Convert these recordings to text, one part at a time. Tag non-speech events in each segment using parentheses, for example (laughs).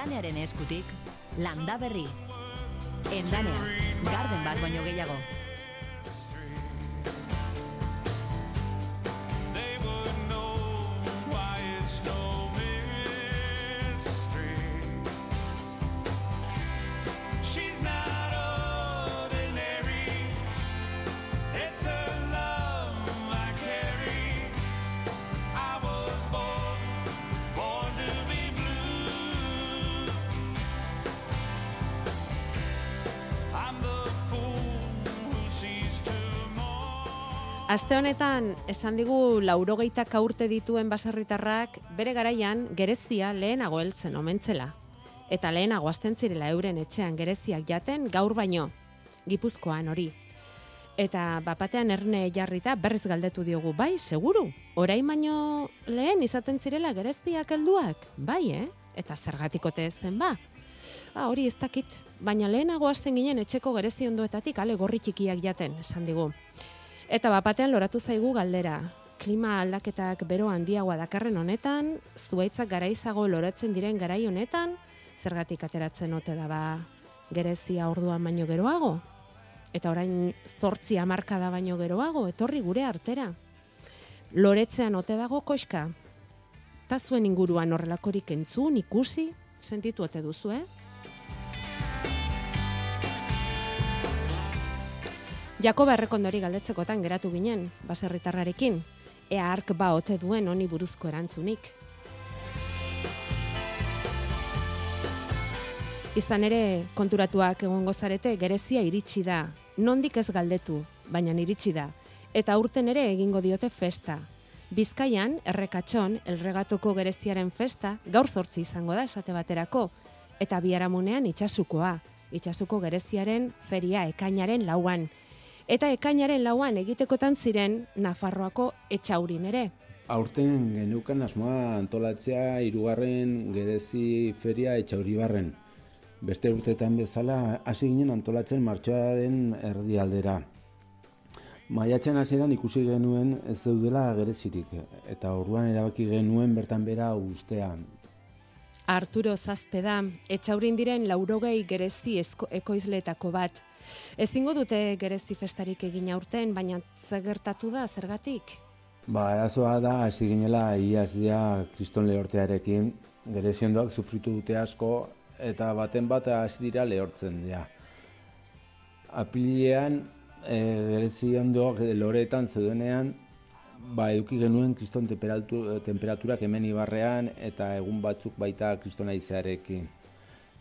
Endanearen eskutik, landa berri. Endanea, garden bat baino gehiago. Aste honetan, esan digu laurogeita urte dituen baserritarrak bere garaian gerezia lehenago heltzen omentzela. Eta lehenago azten zirela euren etxean gereziak jaten gaur baino, gipuzkoan hori. Eta bapatean erne jarrita berriz galdetu diogu, bai, seguru, orain baino lehen izaten zirela gereziak helduak, bai, eh? Eta zergatikote ez zen ba? Ba, hori ez dakit, baina lehenago hasten ginen etxeko gerezi ondoetatik ale gorri txikiak jaten, esan digu. Eta bapatean loratu zaigu galdera. Klima aldaketak bero handiagoa dakarren honetan, zuaitzak garaizago loratzen diren garai honetan, zergatik ateratzen ote da ba gerezia orduan baino geroago? Eta orain zortzi hamarkada baino geroago, etorri gure artera. Loretzean ote dago koska? Ta zuen inguruan horrelakorik entzun, ikusi, sentitu ote duzu, eh? Jakoba errekondori galdetzekotan geratu ginen, baserritarrarekin, ea ark ba ote duen honi buruzko erantzunik. Izan ere, konturatuak egongo zarete, gerezia iritsi da. Nondik ez galdetu, baina iritsi da. Eta urten ere egingo diote festa. Bizkaian, errekatxon, elregatoko gereziaren festa, gaur zortzi izango da esate baterako. Eta biharamunean itxasukoa, itxasuko gereziaren feria ekainaren lauan. Eta ekainaren lauan egitekotan ziren Nafarroako etxaurin ere. Aurten genukan asmoa antolatzea hirugarren gerezi feria etxauribarren. Beste urteetan bezala hasi ginen antolatzen martxoaren erdialdera. Maiatzen hasieran ikusi genuen ez zeudela gerezirik eta orduan erabaki genuen bertan bera ustea. Arturo Zazpeda, etxaurin diren laurogei gerezi ekoizletako bat. Ezingo dute gerezi festarik egin aurten, baina zegertatu da zergatik? Ba, arazoa da hasi ginela iaz dia kriston lehortearekin. Gereziondoak sufritu dute asko eta baten bat hasi dira lehortzen dira. Apilean e, gereziondoak loreetan zeudenean ba, eduki genuen kriston temperatu, temperaturak hemen ibarrean eta egun batzuk baita kristona izearekin.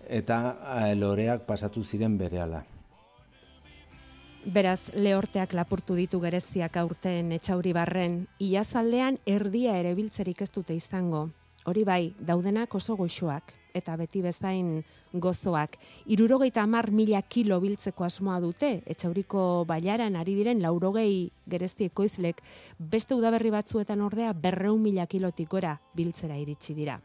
Eta e, loreak pasatu ziren berehala. Beraz, lehorteak lapurtu ditu gereziak aurten etxauri barren, iazaldean erdia ere biltzerik ez dute izango. Hori bai, daudenak oso goxoak, eta beti bezain gozoak. Irurogeita hamar mila kilo biltzeko asmoa dute, etxauriko baiaran ari diren laurogei gerezti ekoizlek, beste udaberri batzuetan ordea berreun mila kilotik gora biltzera iritsi dira.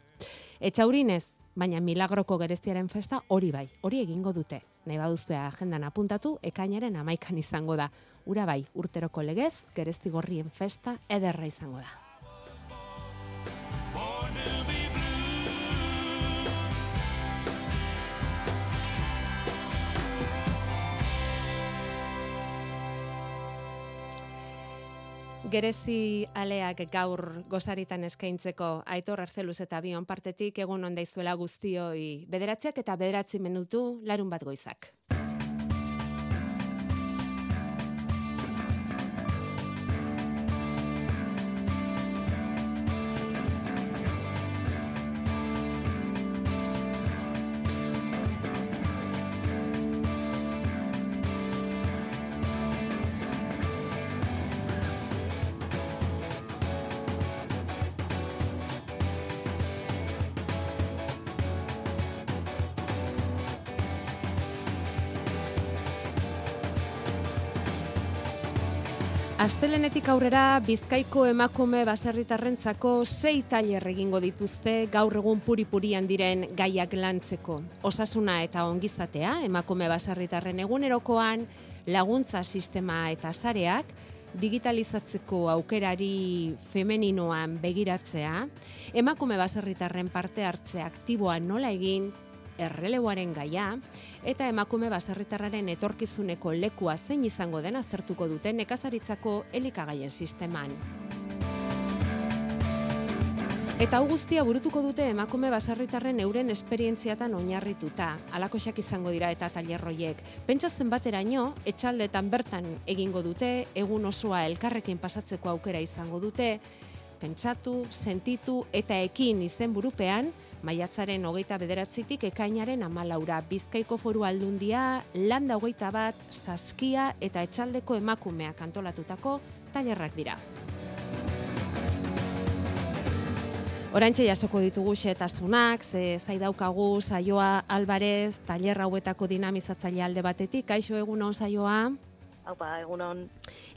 Etxaurinez, baina milagroko gereztiaren festa hori bai, hori egingo dute. Nahi baduzue agendan apuntatu, ekainaren amaikan izango da. Ura bai, urteroko legez, gerezti gorrien festa ederra izango da. Gerezi aleak gaur gozaritan eskaintzeko Aitor Arzeluz eta Bion partetik egun on daizuela guztioi bederatziak eta bederatzi minutu larun bat goizak. Astelenetik aurrera Bizkaiko emakume baserritarrentzako sei tailer egingo dituzte gaur egun puri-purian diren gaiak lantzeko. Osasuna eta ongizatea emakume baserritarren egunerokoan laguntza sistema eta sareak digitalizatzeko aukerari femeninoan begiratzea, emakume baserritarren parte hartze aktiboa nola egin, erreleboaren gaia, eta emakume baserritarraren etorkizuneko lekua zein izango den aztertuko dute nekazaritzako elikagaien sisteman. Eta hau guztia burutuko dute emakume baserritarren euren esperientziatan oinarrituta. Alakoxak izango dira eta tailerroiek. Pentsa zenbateraino, etxaldetan bertan egingo dute, egun osoa elkarrekin pasatzeko aukera izango dute, pentsatu, sentitu eta ekin izen burupean, maiatzaren hogeita bederatzitik ekainaren amalaura, bizkaiko foru aldundia, landa hogeita bat, saskia eta etxaldeko emakumeak antolatutako tailerrak dira. Orantxe jasoko ditugu xetasunak, ze zai daukagu saioa Alvarez, tailer hauetako dinamizatzaile alde batetik, kaixo egunon saioa. Haupa, egunon.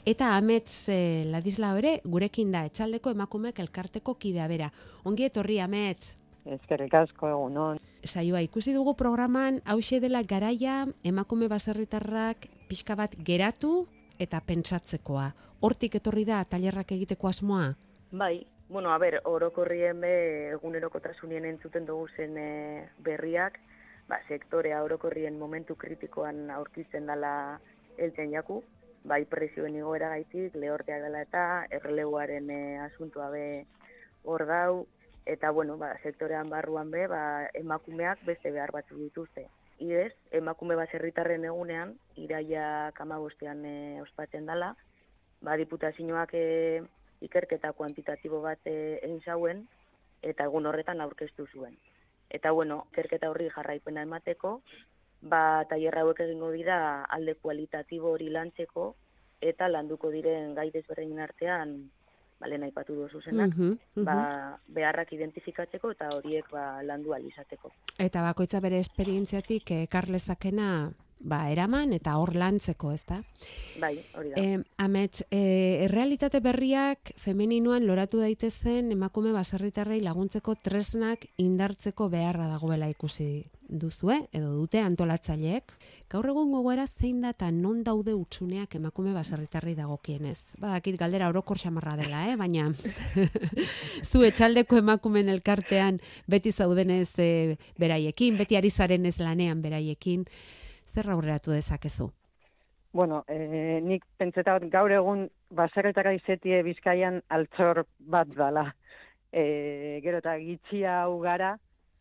Eta amets eh, ladisla ere, gurekin da, etxaldeko emakumeak elkarteko kidea bera. Ongi etorri amets. Ezkerrik asko egunon. Saioa, ikusi dugu programan, hause dela garaia emakume baserritarrak pixka bat geratu eta pentsatzekoa. Hortik etorri da tailerrak egiteko asmoa? Bai, bueno, a ber, orokorrien be egunerokotasunien entzuten dugu zen e, berriak, ba, sektorea orokorrien momentu kritikoan aurkitzen dela elten jaku, bai prezioen igoera gaitik, lehorteak dela eta erreleguaren e, asuntua be hor dau, eta bueno, ba, sektorean barruan be, ba, emakumeak beste behar batzu dituzte. Idez, emakume baserritarren egunean, iraia kamabostean e, ospatzen dela, ba, diputazioak e, ikerketa kuantitatibo bat e, egin zauen, eta egun horretan aurkeztu zuen. Eta bueno, ikerketa horri jarraipena emateko, ba, tailerra hauek egingo dira alde kualitatibo hori lantzeko, eta landuko diren gai desberdinen artean, balen aipatu dozu zenak, Mhm, mhm. ba, beharrak identifikatzeko eta horiek ba, landu alizateko. Eta bakoitza bere esperientziatik ekarlezakena ba, eraman eta hor lantzeko, ezta? Bai, hori da. E, amets, e, errealitate berriak femeninoan loratu daitezen emakume baserritarrei laguntzeko tresnak indartzeko beharra dagoela ikusi duzue, edo dute antolatzaileek. Gaur egun gogoera zein da eta non daude utxuneak emakume baserritarrei dagokienez. Badakit galdera orokor xamarra dela, eh? baina (laughs) zu etxaldeko emakumen elkartean beti zaudenez e, beraiekin, beti ari zarenez lanean beraiekin, zer aurreratu dezakezu? Bueno, e, nik pentsetat gaur egun baserretara izetie bizkaian altzor bat dala. E, gero eta gitxia hau gara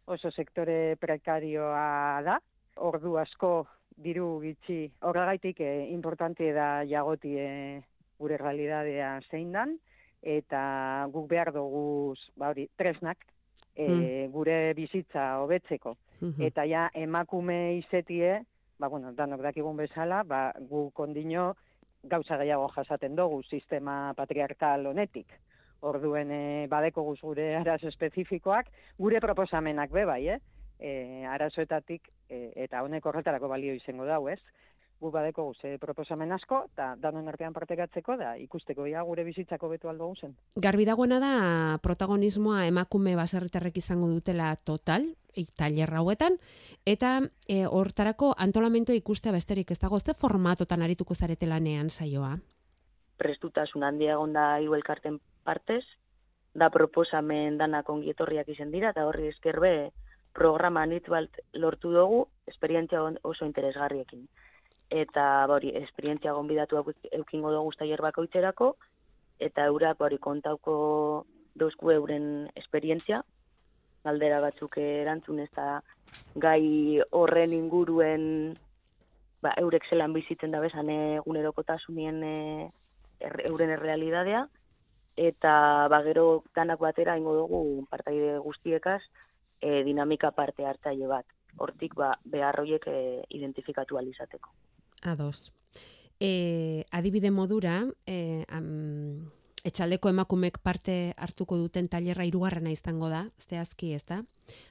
oso sektore prekarioa da. Ordu asko diru gitxi horregaitik e, importante da jagoti e, gure realidadea zein dan eta guk behar dugu ba hori tresnak e, gure bizitza hobetzeko Mhm. eta ja emakume izetie, ba, bueno, danok dakigun bezala, ba, gu kondino gauza gehiago jasaten dugu sistema patriarkal honetik. Orduen e, badeko guz gure arazo espezifikoak, gure proposamenak be bai, eh? E, arazoetatik e, eta honek horretarako balio izango dau, ez? Gu badeko guz e, proposamen asko, eta danon artean partekatzeko, da ikusteko ja gure bizitzako betu aldo zen. Garbi dagoena da protagonismoa emakume baserritarrek izango dutela total, tailer hauetan, eta e, hortarako antolamento ikustea besterik ez dago, ze formatotan arituko zarete lanean saioa? prestutasun handia egon da hiru elkarten partez, da proposamen danak ongi etorriak izan dira, eta horri esker be programa anitz bat lortu dugu, esperientzia oso interesgarriekin. Eta ba, hori, esperientzia gonbidatu eukingo dugu tailer bakoitzerako, eta eurak ba, hori kontauko dozku euren esperientzia, galdera batzuk erantzun ez gai horren inguruen ba, eurek zelan bizitzen da bezan egunerokotasunien e, er, euren errealidadea, eta ba, gero danak batera ingo dugu partaide guztiekaz e, dinamika parte hartzaile bat. Hortik ba, behar horiek e, identifikatu alizateko. Ados. E, adibide modura, e, am, etxaldeko emakumek parte hartuko duten tailerra hirugarrena izango da, zehazki ez da?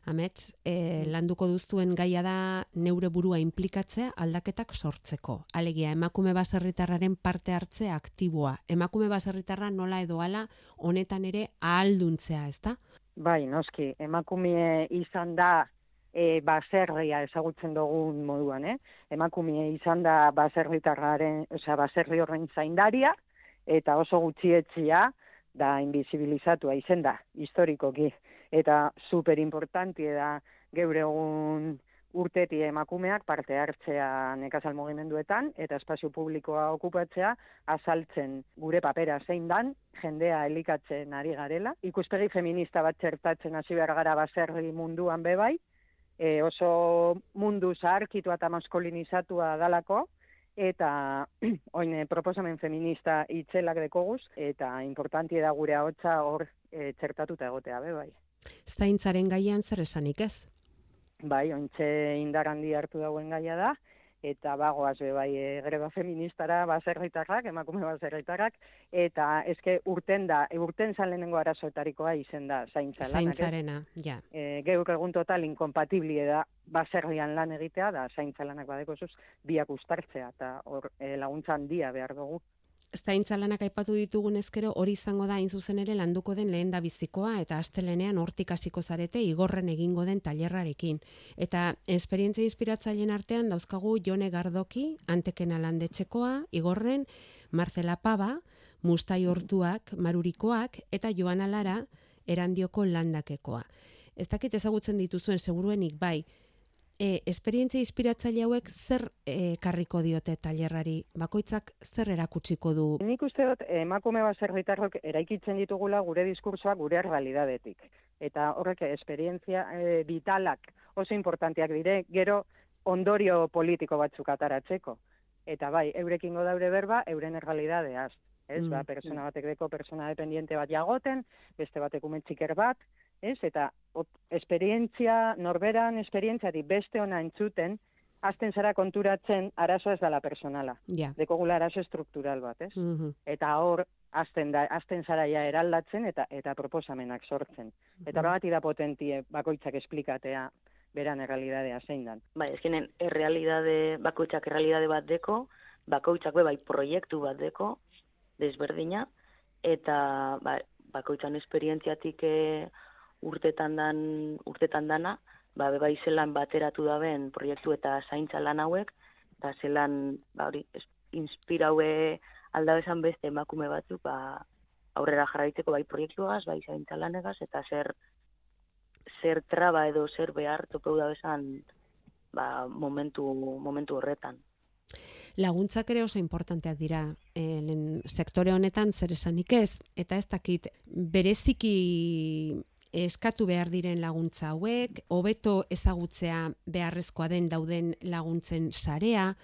Amets, e, landuko duztuen gaia da neure burua implikatzea aldaketak sortzeko. Alegia, emakume baserritarraren parte hartze aktiboa. Emakume baserritarra nola edo hala honetan ere ahalduntzea, ez da? Bai, noski, emakumie izan da e, baserria ezagutzen dugun moduan, eh? Emakumie izan da baserritarraren, osea, baserri horren zaindaria, eta oso gutxietxia da invisibilizatua izen da, historikoki. Eta super da geure egun urteti emakumeak parte hartzea nekazal mugimenduetan eta espazio publikoa okupatzea azaltzen gure papera zein dan, jendea elikatzen ari garela. Ikuspegi feminista bat txertatzen hasi behar gara baserri munduan bebai, e, oso mundu zaharkitua eta maskulinizatua dalako, eta (clears throat) oin eh, proposamen feminista itzelak dekoguz, eta importanti da gure ahotsa hor e, txertatuta egotea, be bai. Zaintzaren gaian zer esanik ez? Bai, ointxe indar handi hartu dauen gaia da, eta bagoaz be bai e, greba feministara baserritarrak, emakume baserritarrak, eta eske urten da, e, urten zan lehenengo arazoetarikoa izen da zaintza lanak. ez? Zaintzarena, ja. e, geuk egun total inkompatiblie da baserrian lan egitea, da zaintza lanak badeko zuz, biak ustartzea, eta hor e, laguntza handia behar dugu. Zaintza lanak aipatu ditugun ezkero hori izango da hain zuzen ere landuko den lehen da bizikoa eta astelenean hortik hasiko zarete igorren egingo den tailerrarekin. Eta esperientzia inspiratzaileen artean dauzkagu Jone Gardoki, Antekena landetxekoa, igorren, Marcela Paba, Mustai Hortuak, Marurikoak eta Joana Lara erandioko landakekoa. Ez dakit ezagutzen dituzuen seguruenik bai, e, esperientzia inspiratzaile hauek zer e, karriko diote tailerrari? Bakoitzak zer erakutsiko du? Nik uste dut emakume baserritarrok eraikitzen ditugula gure diskursoa gure realidadetik. Eta horrek esperientzia e, vitalak oso importanteak dire, gero ondorio politiko batzuk ataratzeko. Eta bai, eurekingo daure berba, euren errealidadeaz. Ez, Mm, ba, persona batek deko persona dependiente bat jagoten, beste batek ume txiker bat, ez, eta ot, esperientzia, norberan esperientziari beste ona entzuten, hasten zara konturatzen arazoa ez dala personala. Ja. Dekogula arazo estruktural bat, ez? Mhm. eta hor hasten da hasten zara ja eraldatzen eta eta proposamenak sortzen. Eta horregatik da potentie bakoitzak esplikatea beran errealidadea zein dan. Bai, ezkenen errealidade, bakoitzak errealidade bat deko, bakoitzak be bai proiektu bat deko, desberdina, eta ba, bakoitzan esperientziatik e, urtetan dan, urtetan dana, ba, be bai zelan bateratu daben proiektu eta zaintza lan hauek, eta zelan, ba, hori, inspiraue aldabezan beste emakume batzuk, ba, aurrera jarraitzeko bai proiektuagaz, bai zaintza lanegaz, eta zer zer traba edo zer behar topeu da bezan ba, momentu, momentu horretan. Laguntzak ere oso importanteak dira e, sektore honetan zer esanik ez, eta ez dakit bereziki eskatu behar diren laguntza hauek, hobeto ezagutzea beharrezkoa den dauden laguntzen sarea,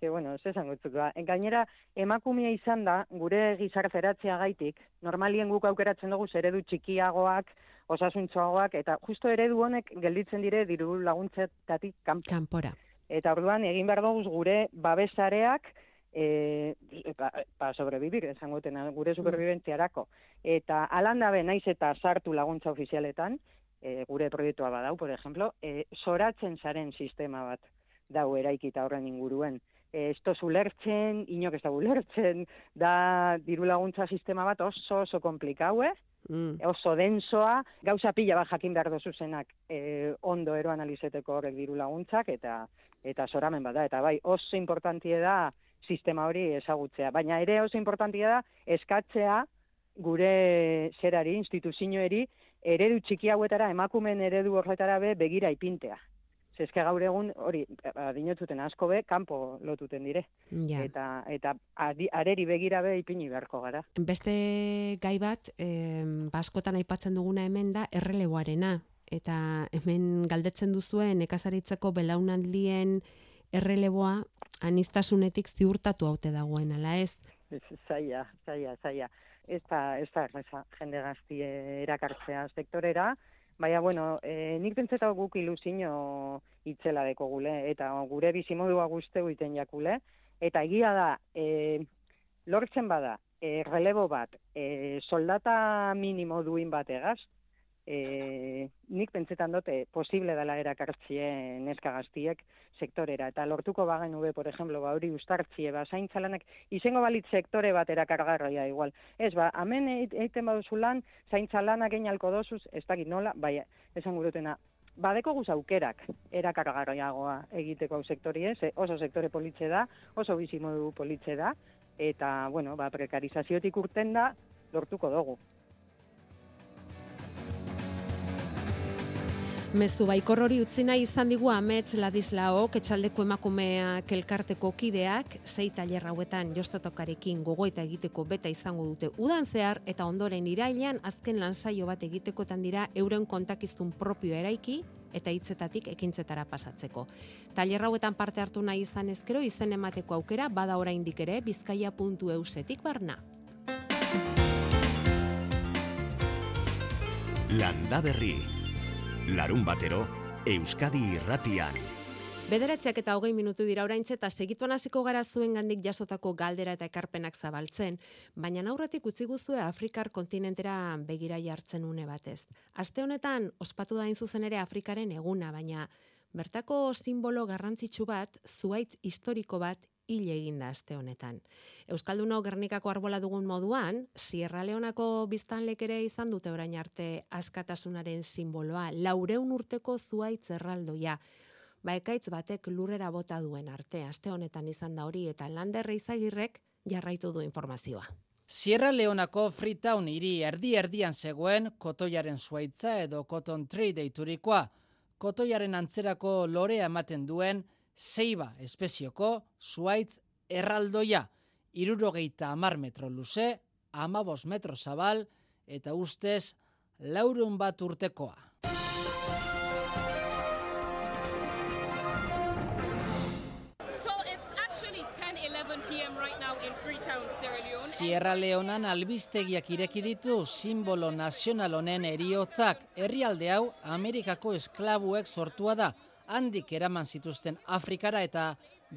que, bueno, ez esan gutzuk da. Gainera, emakumea izan da, gure gizarteratzea gaitik, normalien guk aukeratzen dugu eredu txikiagoak, osasuntxoagoak, eta justo eredu honek gelditzen dire diru laguntzetatik kanpo. kanpora. Eta orduan egin behar dugu gure babesareak e, ba, ba sobrevivir, esangoten, gure superviventziarako. Eta alan dabe naiz eta sartu laguntza ofizialetan, e, gure proiektua badau, por ejemplo, e, soratzen zaren sistema bat dau eraikita horren inguruen. E, ez tozu ulertzen, inok ez da ulertzen, da diru laguntza sistema bat oso oso komplikaue, Mm. oso densoa, gauza pila bat jakin behar dozu e, ondo ero analizeteko horrek diru laguntzak, eta eta soramen bada, eta bai, oso importantie da sistema hori ezagutzea. Baina ere oso importantie da eskatzea gure zerari, instituzioeri, eredu txiki hauetara, emakumeen eredu horretara be begira ipintea. Zezke gaur egun, hori, ba, dinotzuten asko be, kanpo lotuten dire. Ja. Eta, eta adi, areri begira be ipini beharko gara. Beste gai bat, eh, baskotan aipatzen duguna hemen da erreleboarena. Eta hemen galdetzen duzuen nekazaritzeko belaunaldien erreleboa anistasunetik ziurtatu haute dagoen, ala ez? Ez, zaila, zaila, zaila. Ez da, ez da, erraza, jende gazti erakartzea sektorera, baina, bueno, e, nik pentseta guk ilusino itzela deko gule, eta gure bizimodua guzte uiten jakule, eta egia da, e, lortzen bada, e, relebo bat, e, soldata minimo duin bategaz, e, nik pentsetan dute posible dela erakartzie neska gaztiek sektorera. Eta lortuko bagen ube, por ejemplo, ba, hori ustartzie, ba, zaintzalanak, izango balit sektore bat erakargarria igual. Ez, ba, hemen eit- eiten baduzu lan, zaintzalanak einalko dozuz, ez dakit nola, bai, esan gurutena, badeko guz aukerak erakargarriagoa egiteko hau sektori ez, oso sektore politxe da, oso bizimodu politxe da, eta, bueno, ba, prekarizaziotik urten da, lortuko dugu. Mezu baikor hori utzi nahi izan digu amets Ladislao, etxaldeko emakumeak elkarteko kideak, sei tailer hauetan jostatokarekin gogoeta egiteko beta izango dute udan zehar, eta ondoren irailean azken lansaio bat egitekotan dira euren kontakiztun propio eraiki, eta hitzetatik ekintzetara pasatzeko. Tailer hauetan parte hartu nahi izan ezkero, izen emateko aukera, bada oraindik ere, bizkaia.eusetik barna. Landa Berri. Larun batero, Euskadi irratian. Bederatziak eta hogei minutu dira oraintxe eta segituan hasiko gara zuen gandik jasotako galdera eta ekarpenak zabaltzen, baina aurretik utzi guzue Afrikar kontinentera begira jartzen une batez. Aste honetan, ospatu da zuzen ere Afrikaren eguna, baina bertako simbolo garrantzitsu bat, zuaitz historiko bat hil egin da aste honetan. Euskalduno Gernikako arbola dugun moduan, Sierra Leonako biztanlek ere izan dute orain arte askatasunaren simboloa, laureun urteko zuaitz erraldoia, ba ekaitz batek lurrera bota duen arte, aste honetan izan da hori eta landerre izagirrek jarraitu du informazioa. Sierra Leonako Freetown hiri erdi-erdian zegoen kotoiaren zuaitza edo cotton tree deiturikoa, kotoiaren antzerako lorea ematen duen zeiba espezioko zuaitz erraldoia, irurogeita amar metro luze, amabos metro zabal, eta ustez laurun bat urtekoa. So it's actually 10 11 p.m. right now in Freetown, Sierra Leone. Sierra Leonan albistegiak ireki ditu simbolo nazional honen eriotzak. Herrialde hau Amerikako esklabuek sortua da. Handik eraman zituzten Afrikara eta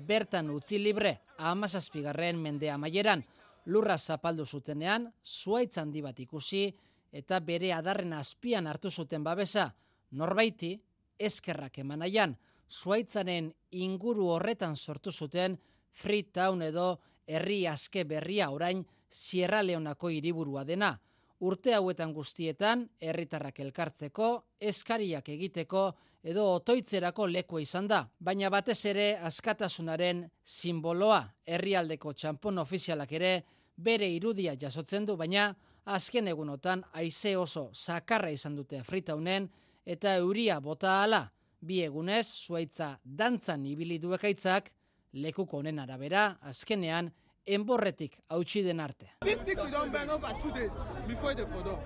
bertan utzi libre amazazpigarren mende amaieran. Lurra zapaldu zutenean, zuaitz handi bat ikusi eta bere adarren azpian hartu zuten babesa. Norbaiti, eskerrak emanaian, zuaitzaren inguru horretan sortu zuten Freetown edo herri aske berria orain Sierra Leonako hiriburua dena. Urte hauetan guztietan, herritarrak elkartzeko, eskariak egiteko edo otoitzerako lekua izan da. Baina batez ere askatasunaren simboloa, herrialdeko txampon ofizialak ere bere irudia jasotzen du, baina azken egunotan haize oso sakarra izan dute Freetownen eta euria bota hala. Bi egunez, zuaitza dantzan ibili du ekaitzak, lekuko honen arabera, azkenean, enborretik hautsi den arte. This stick we don burn over two days before the for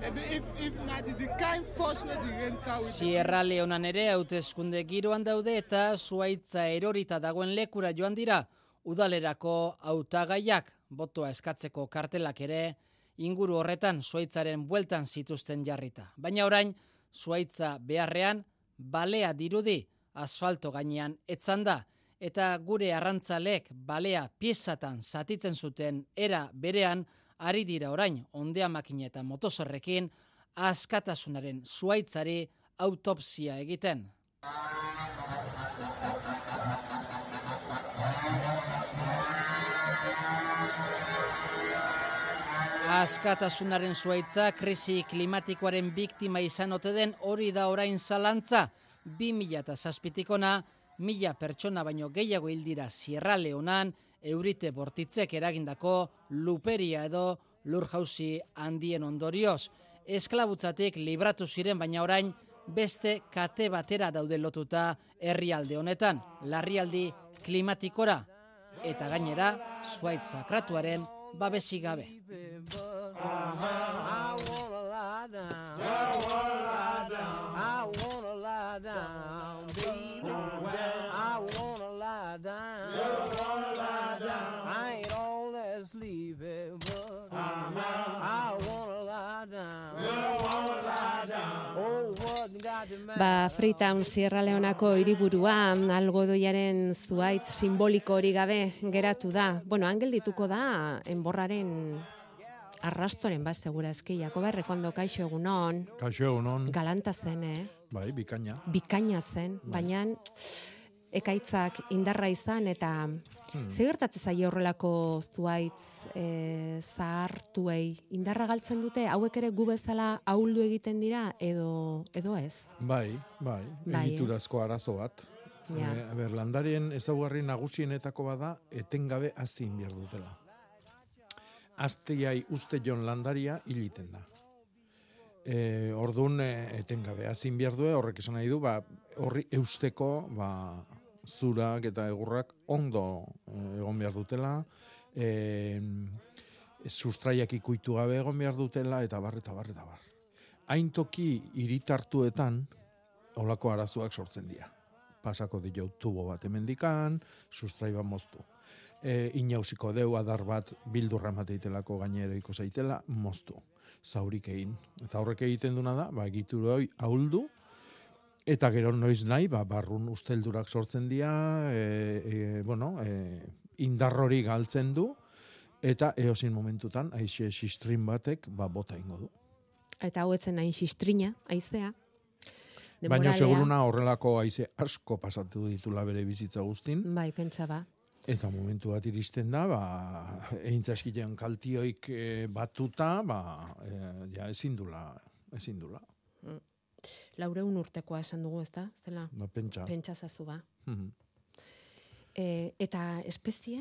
Maybe if if na the, the kind force wey the rain carry. Sierra Leonan ere hauteskunde giroan daude eta zuaitza erorita dagoen lekura joan dira udalerako hautagaiak botoa eskatzeko kartelak ere inguru horretan zuaitzaren bueltan zituzten jarrita. Baina orain zuaitza beharrean balea dirudi asfalto gainean etzan da eta gure arrantzalek balea piezatan zatitzen zuten era berean ari dira orain ondea makina eta motozorrekin askatasunaren zuaitzari autopsia egiten. Askatasunaren zuaitza krisi klimatikoaren biktima izan ote den hori da orain zalantza. 2000 eta zazpitikona, mila pertsona baino gehiago hildira Sierra Leonan, eurite bortitzek eragindako luperia edo lurjauzi handien ondorioz. Esklabutzatik libratu ziren baina orain beste kate batera daude lotuta herrialde honetan, larrialdi klimatikora eta gainera zuaitz sakratuaren babesi gabe. Ba, Freetown Sierra Leonako hiriburuan algodoiaren zuaitz simboliko hori gabe geratu da. Bueno, angel dituko da enborraren arrastoren bat segura eski Jakoba Rekondo kaixo egunon. Kaixo egunon, Galanta zen, eh? bai, bikaina. Bikaina zen, baina ekaitzak indarra izan eta Hmm. Ze gertatzen zaio horrelako zuaitz e, zahartuei indarra galtzen dute hauek ere gu bezala ahuldu egiten dira edo edo ez? Bai, bai, Bai, egiturazko arazo bat. Ja. Eh, a ber, landarien ezaugarri nagusienetako bada etengabe hazin behar dutela. azteiai uste jon landaria hiliten da. E, orduan e, etengabe hazin behar du, horrek esan nahi du, ba, horri eusteko ba, zurak eta egurrak ondo e, egon behar dutela, e, sustraiak ikuitu gabe egon behar dutela, eta bar, eta bar, eta bar. Hain toki iritartuetan, olako arazoak sortzen dira. Pasako dio tubo bat emendikan, sustrai bat moztu. E, inausiko deu adar bat bildurra mateitelako gainero zaitela, moztu. Zaurik egin. Eta horrek egiten duna da, ba, egitur hori ahuldu, eta gero noiz nahi, ba, barrun usteldurak sortzen dira, e, e, bueno, e, indarrori galtzen du, eta eozin momentutan, aixe sistrin batek, ba, bota ingo du. Eta hau etzen hain sistrina, aizea. Baina seguruna horrelako haize asko pasatu ditula bere bizitza guztin. Bai, pentsa ba. Eta momentu bat iristen da, ba, eintzaskilean kaltioik e, batuta, ba, e, ja, ezin dula, ezin dula. Laureun urtekoa esan dugu, ezta? Zela? Ba, pentsa. Pentsa zazu ba. Mhm. E, eta espezia,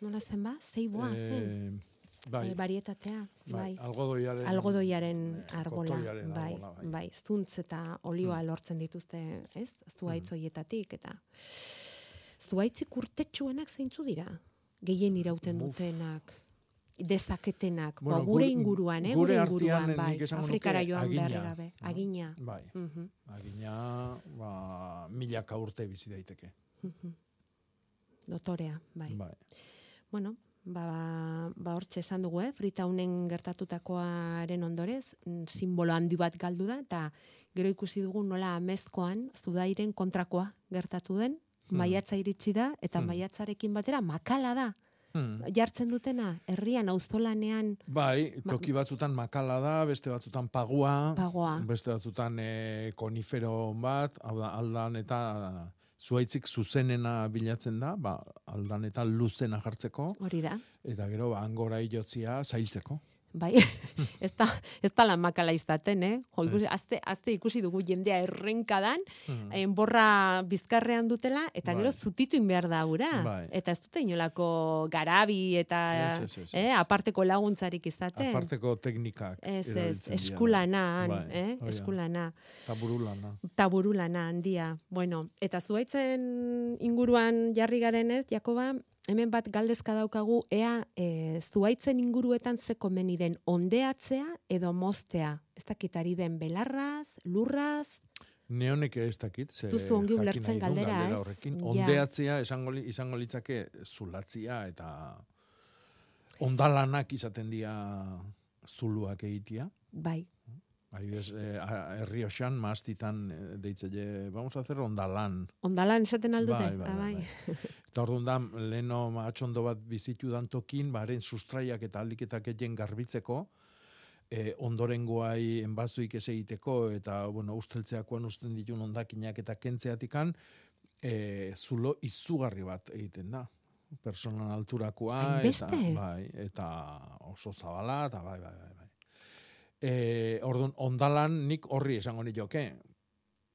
nola zen ba? Zeiboa zen? bai, E, varietatea, bai, bai. algodoiaren, Algodoiaren eh, argola, bai, argola, bai. bai, zuntz eta olioa Mm. lortzen dituzte, ez? Zuaitz hoietatik eta zuaitzik urtetsuenak zeintzu dira? Gehien irauten Uf. dutenak, dezaketenak, Bueno, ba, gure inguruan, eh? gure Gure inguruan, bai. esango nuke Afrikara joan agina, beharri gabe. no? Agina. Bai. Mhm, Agina, ba, milaka urte bizi daiteke. mhm. Dotorea, bai. Bai. Bueno, ba, ba hortxe esan dugu, eh? Fritaunen gertatutakoaren ondorez, mm, simbolo handi bat galdu da, eta gero ikusi dugu nola amezkoan, zudairen kontrakoa gertatu den, Hmm. maiatza iritsi da, eta Hmm. maiatzarekin batera makala da. Hmm. Jartzen dutena, herrian, auzolanean, Bai, toki batzutan makala da, beste batzutan pagua, Pagua. beste batzutan e, konifero bat, hau da, aldan eta zuaitzik zuzenena bilatzen da, ba, aldan eta luzena jartzeko, hori da. eta gero ba, angora ilotzia zailtzeko. Bai, (laughs) ez da, ez da lan makala izaten, eh? Jo, ikusi, azte, azte ikusi dugu jendea errenkadan, Hmm. enborra bizkarrean dutela, eta gero Bai. zutituin behar da ura. Bai. Eta ez dute inolako garabi eta Ez, ez, ez, eh, aparteko laguntzarik izaten. Aparteko teknikak Ez, ez, eskulanan, Bai, eh? da. eskulana. Eta burulana. Taburulana handia. Bueno, eta zuaitzen inguruan jarri garenez, Jakoba, hemen bat galdezka daukagu, ea e, zuaitzen inguruetan ze komeni den ondeatzea edo moztea. Ez dakit ari den belarraz, lurraz, Neonek ez dakit, ze Duzu ongi ulertzen dun galdera, ez? horrekin. Ja. Ondeatzea esango, li- izango litzake zulatzia eta ondalanak izaten dira zuluak egitea. bai, Adibidez, eh, a- maastitan eh, deitzaile, vamos a hacer ondalan. ondalan esaten aldute? Bai, bai, Ah, bai, Eta orduan da, leheno atxondo bat bizitu dan tokin, baren sustraiak eta aliketak egin garbitzeko, e, ondorengoai enbazuik ez egiteko, eta, bueno, usteltzeakoan usten ditun ondakinak eta kentzeatikan, e, zulo izugarri bat egiten da. Personan alturakoa, eta, bai, eta oso zabala, eta bai, bai, bai. E, orduan, ondalan nik horri esango nioke,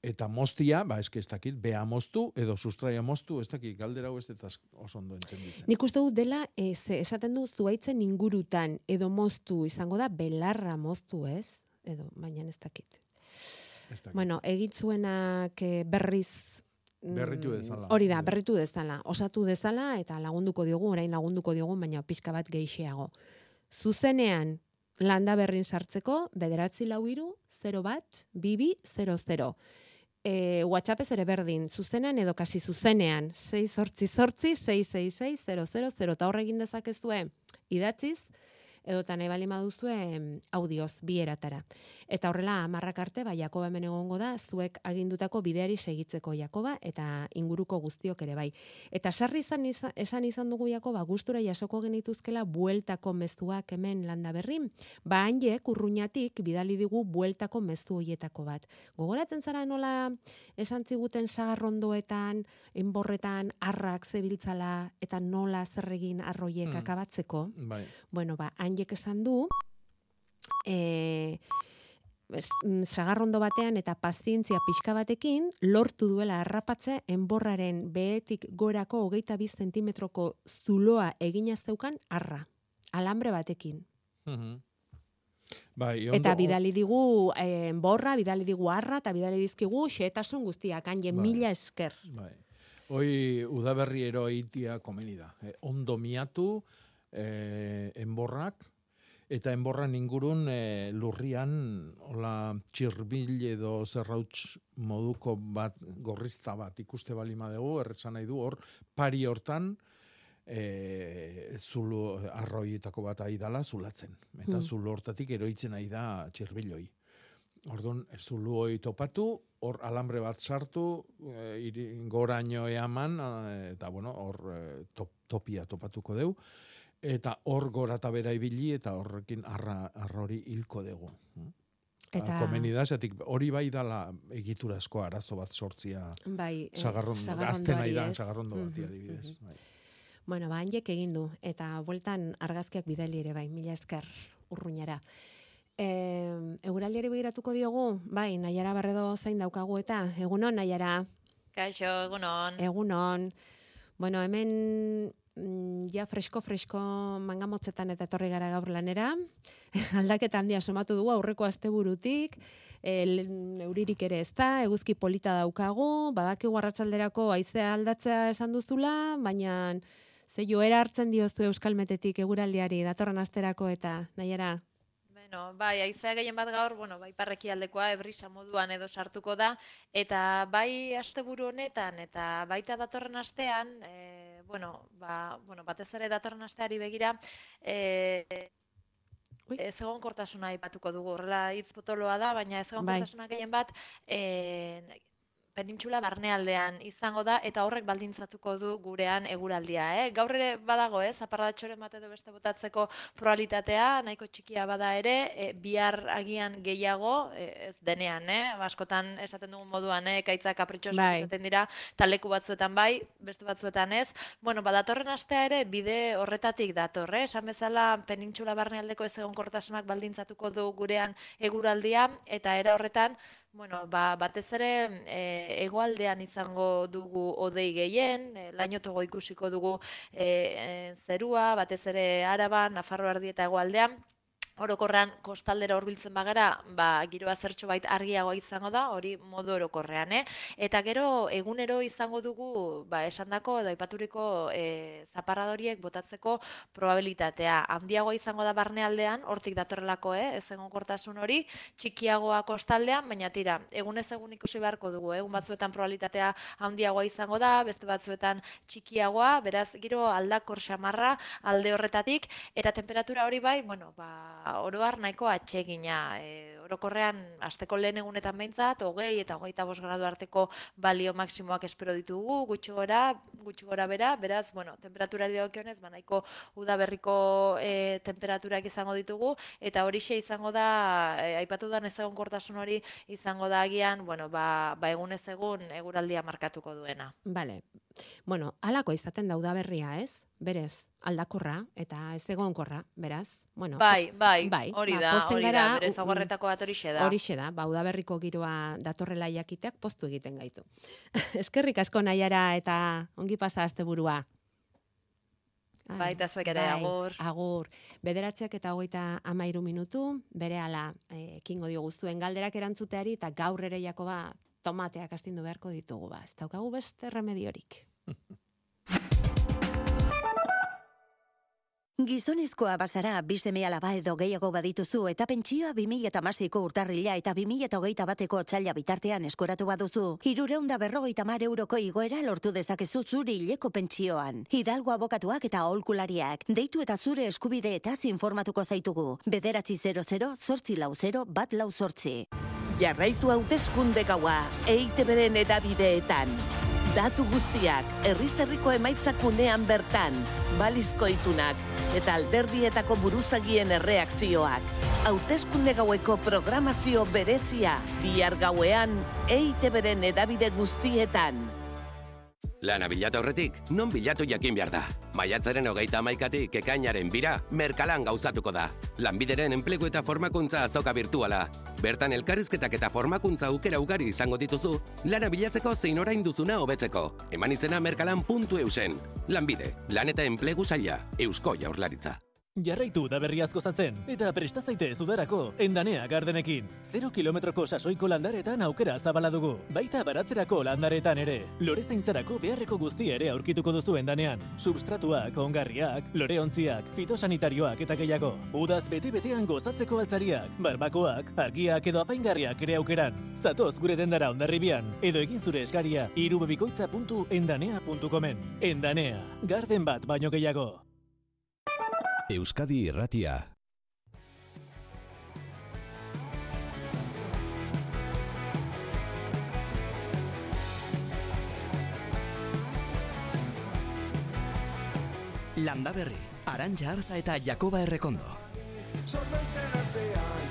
eta moztia, ba, eske ez dakit, bea moztu, edo sustraia moztu, ez dakit, galdera hau ez eta oso ondo entenditzen. Nik uste dut dela, ez, esaten du zuaitzen ingurutan, edo moztu, izango da, belarra moztu, ez? Edo, baina ez dakit. Ez dakit. Bueno, egin zuenak eh, berriz mm, Berritu dezala. Hori da, berritu dezala. Osatu dezala eta lagunduko diogu, orain lagunduko diogu, baina pixka bat geixeago. Zuzenean, landa berrin sartzeko, bederatzi lau iru, 0 bat, bibi, 00. E, WhatsApp ez ere berdin, zuzenean edo kasi zuzenean, 6 sortzi sortzi, 666 000, eta horre egin dezakezue idatziz, edota nahi bali maduzue audioz bi eratara. Eta horrela amarrak arte, ba, Jakoba hemen egongo da, zuek agindutako bideari segitzeko Jakoba, eta inguruko guztiok ere bai. Eta sarri izan, izan, esan izan dugu Jakoba, gustura jasoko genituzkela bueltako mezuak hemen landa berrin, ba haiek urruñatik bidali digu bueltako mezu hoietako bat. Gogoratzen zara nola esan ziguten sagarrondoetan, enborretan, arrak zebiltzala, eta nola zer egin arroiek Hmm. akabatzeko. Bai. Bueno, ba, haiek esan du, e, mm, sagarrondo batean eta pazientzia pixka batekin, lortu duela harrapatze enborraren behetik gorako hogeita bi zentimetroko zuloa egina zeukan arra. alambre batekin. Bai, Eta bidali digu eh, borra, bidali digu arra, eta bidali dizkigu xetasun guztiak, haien Bai. mila esker. Bai. Hoi udaberri ero eitia komeni da. Eh, ondo miatu, eh, enborrak, eta enborran ingurun eh, lurrian, hola, txirbil edo zerrauts moduko bat, gorrizta bat, ikuste bali madegu, erretzan nahi du, hor, pari hortan, e, zulu arroietako bat ari dala zulatzen. Eta Hmm. zulu hortatik eroitzen ari da txirbiloi. Orduan, zulu hoi topatu, hor alambre bat sartu, e, goraino eaman, eta bueno, hor eh, top, topia topatuko deu, eta hor gora eta bera ibili, eta horrekin arra, arra hori hilko dugu. Eta- Eta... Komeni da, zetik hori bai dala egiturazko arazo bat sortzia Bai, eh, sagarron, sagarrondoari, azten nahi da, sagarrondo bati Mhm, adibidez. Bai. Bueno, ba, handiek egin du, eta bueltan argazkiak bidali ere, bai, mila esker urruñara. E, eguraldiari begiratuko diogu, bai, Naiara Barredo zain daukagu eta, egunon, Naiara, Kaixo, egunon. egunon. Bueno, hemen mm, ja fresko-fresko mangamotzetan eta etorri gara gaur lanera. (laughs) Aldaketa handia somatu dugu aurreko asteburutik, el, euririk ere ez da, eguzki polita daukagu, badakigu arratsalderako haizea aldatzea esan duzula, baina ze joera hartzen diozu euskalmetetik eguraldiari datorren asterako eta nahiara. Bueno, bai, aizea gehien bat gaur, bueno, bai parreki aldekoa, ebrisa moduan edo sartuko da, eta bai asteburu honetan, eta baita datorren astean, e, bueno, ba, bueno, batez ere datorren asteari begira, e, ez egonkortasuna aipatuko dugu, horrela hitz potoloa da, baina ez egonkortasuna gehien bat, e, penintxula barnealdean izango da eta horrek baldintzatuko du gurean eguraldia, eh? Gaur ere badago, eh, zaparratxoren bat edo beste botatzeko probabilitatea, nahiko txikia bada ere, e, bihar agian gehiago, e, ez denean, eh? Askotan esaten dugun moduan, eh, ekaitza kapritxosak Bai. dira, taleku batzuetan bai, beste batzuetan ez. Bueno, badatorren astea ere bide horretatik dator, eh? Esan bezala penintxula barnealdeko ez egonkortasunak baldintzatuko du gurean eguraldia eta era horretan Bueno, ba, batez ere e, hegoaldean izango dugu odei gehien, e, lainotogo ikusiko dugu e, e, zerua, batez ere Araban, Nafarroa erdi eta hegoaldean, orokorrean kostaldera hurbiltzen bagara, ba, giroa zertxo bait argiagoa izango da, hori modu orokorrean, eh? Eta gero egunero izango dugu, ba, esandako edo aipaturiko e, zaparradoriek botatzeko probabilitatea. Handiagoa izango da barnealdean, hortik datorrelako, eh? Ez egonkortasun hori, txikiagoa kostaldean, baina tira, egunez egun ikusi beharko dugu, eh? egun batzuetan probabilitatea handiagoa izango da, beste batzuetan txikiagoa, beraz, giro aldakor xamarra alde horretatik, eta temperatura hori bai, bueno, ba, oroar nahiko atsegina. E, orokorrean, asteko lehen egunetan behintzat, hogei eta hogeita bost gradu arteko balio maksimoak espero ditugu, gutxi gora, gutxi gora bera, beraz, bueno, temperaturari dagokionez, ba, nahiko udaberriko e, temperaturak izango ditugu, eta horixe izango da, e, aipatu da ez egonkortasun hori izango da agian, bueno, ba, ba egunez egun eguraldia markatuko duena. Bale, bueno, halako izaten dauda berria, ez? Berez, aldakorra eta ez egonkorra, beraz. Bueno, Bai, bai, hori ba, da, pozten hori da, gara, bere u- zaguarretako bat horixe da. Horixe da, ba, udaberriko giroa datorrela jakiteak poztu egiten gaitu. (laughs) Eskerrik asko nahiara eta ongi pasa asteburua. Ai, Bai, eta zuek ere, agur. Agur. Bederatziak eta hogeita amairu minutu, bere ala eh, ekingo diogu zuen galderak erantzuteari eta gaur ere Jakoba tomateak astindu beharko ditugu ba. Ez daukagu beste remediorik. (laughs) Gizonezkoa bazara, bizeme alaba edo gehiago badituzu eta pentsioa 2008ko urtarrila eta 2008 bateko txaila bitartean eskoratu baduzu. Hirureunda berrogeita mar euroko igoera lortu dezakezu zuri hileko pentsioan. Hidalgo abokatuak eta aholkulariak. Deitu eta zure eskubideetaz informatuko zaitugu. Bederatzi 00 zortzi lau 0 bat lau zortzi. Jarraitu hauteskunde gaua, EITB-ren edabideetan. Datu guztiak, herriz-herriko emaitzakunean bertan, balizko itunak, eta alderdietako buruzagien erreakzioak. Hauteskunde gaueko programazio berezia, bihar gauean, EITB-ren edabide guztietan. Lana bilatu aurretik, non bilatu jakin behar da. Maiatzaren hogeita amaikatik ekainaren bira, merkalan gauzatuko da. Lanbideren enplegu eta formakuntza azoka virtuala. Bertan elkarrizketak eta formakuntza aukera ugari izango dituzu, lana bilatzeko zein orain duzuna hobetzeko. Eman izena merkalan.eusen. Lanbide, lan eta enplegu saia, eusko jaurlaritza. Jarraitu da berriaz gozatzen, eta presta zaitez udarako, endanea gardenekin. Zero kilometroko sasoiko landaretan aukera zabala dugu, baita baratzerako landaretan ere. Lore zeintzarako beharreko guzti ere aurkituko duzu endanean. Substratuak, ongarriak, loreontziak, fitosanitarioak eta gehiago. Udaz bete-betean gozatzeko altzariak, barbakoak, argiak edo apaingarriak ere aukeran. Zatoz gure dendara ondarribian, edo egin zure eskaria irubebikoitza.endanea.comen. Endanea, garden bat baino gehiago. Euskadi Irratia. Landa Berri, Arantxa Arza eta Jakoba Errekondo. Sorbeltzen artean,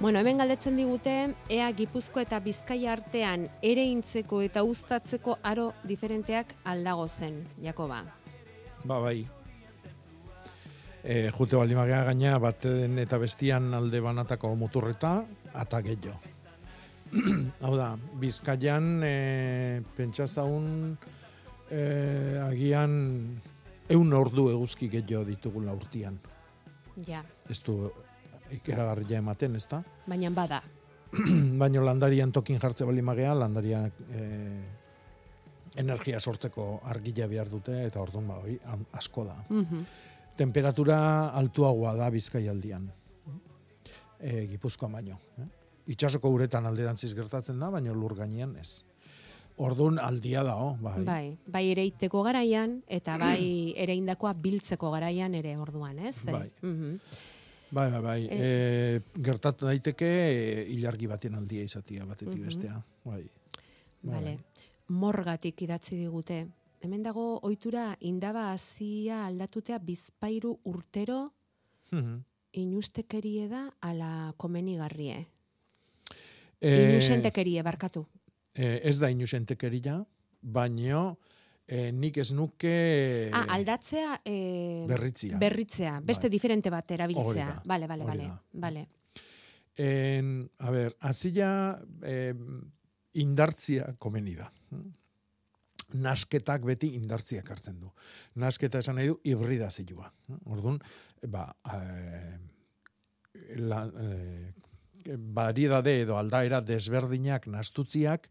Bueno, hemen galdetzen digute, ea Gipuzko eta Bizkaia artean ere intzeko eta uztatzeko aro diferenteak aldago zen, Jakoba. Ba, bai. E, jute baldin magea gaina, baten eta bestian alde banatako muturreta, eta gehiago. (clears throat) Hau da, Bizkaian, e, pentsa zaun, e, agian, eun ordu eguzki gehiago ditugula urtian. Ja, Ez du ikeragarria ematen, ez da? baina bada. (clears throat) Baina landarian tokin jartze bali magea, landariak e, energia sortzeko argila behar dute, eta orduan ba, hoi, asko da. Mhm. Temperatura altuagoa da bizkaialdian. E, Gipuzkoan baino. Eh? Itxasoko uretan alderantziz gertatzen da, baina lur gainean ez. Orduan aldia da, oh, bai. Bai, bai ereiteko garaian eta bai ereindakoa biltzeko garaian ere orduan, ez? Bai. Mhm. Bai, bai, bai. Eh. E, gertatu daiteke e, ilargi baten aldia izatia batetik Mhm. bestea. Bai. Bai, Vale. Morgatik idatzi digute. Hemen dago ohitura indaba hasia aldatutea bizpairu urtero Mhm. inustekerie da ala komenigarrie. Eh, Inusentekerie barkatu. Eh, ez da inusentekeria, baino eh, nik ez nuke ah, aldatzea eh, berritzea. Berritzea, beste Bai. diferente bat erabiltzea. Vale, vale, vale. Vale. En, a ber, azila eh, indartzia komeni da. Nasketak beti indartzia hartzen du. Nasketa esan nahi du hibridazioa. Orduan, ba, eh, la, eh, variedade edo aldaera desberdinak nastutziak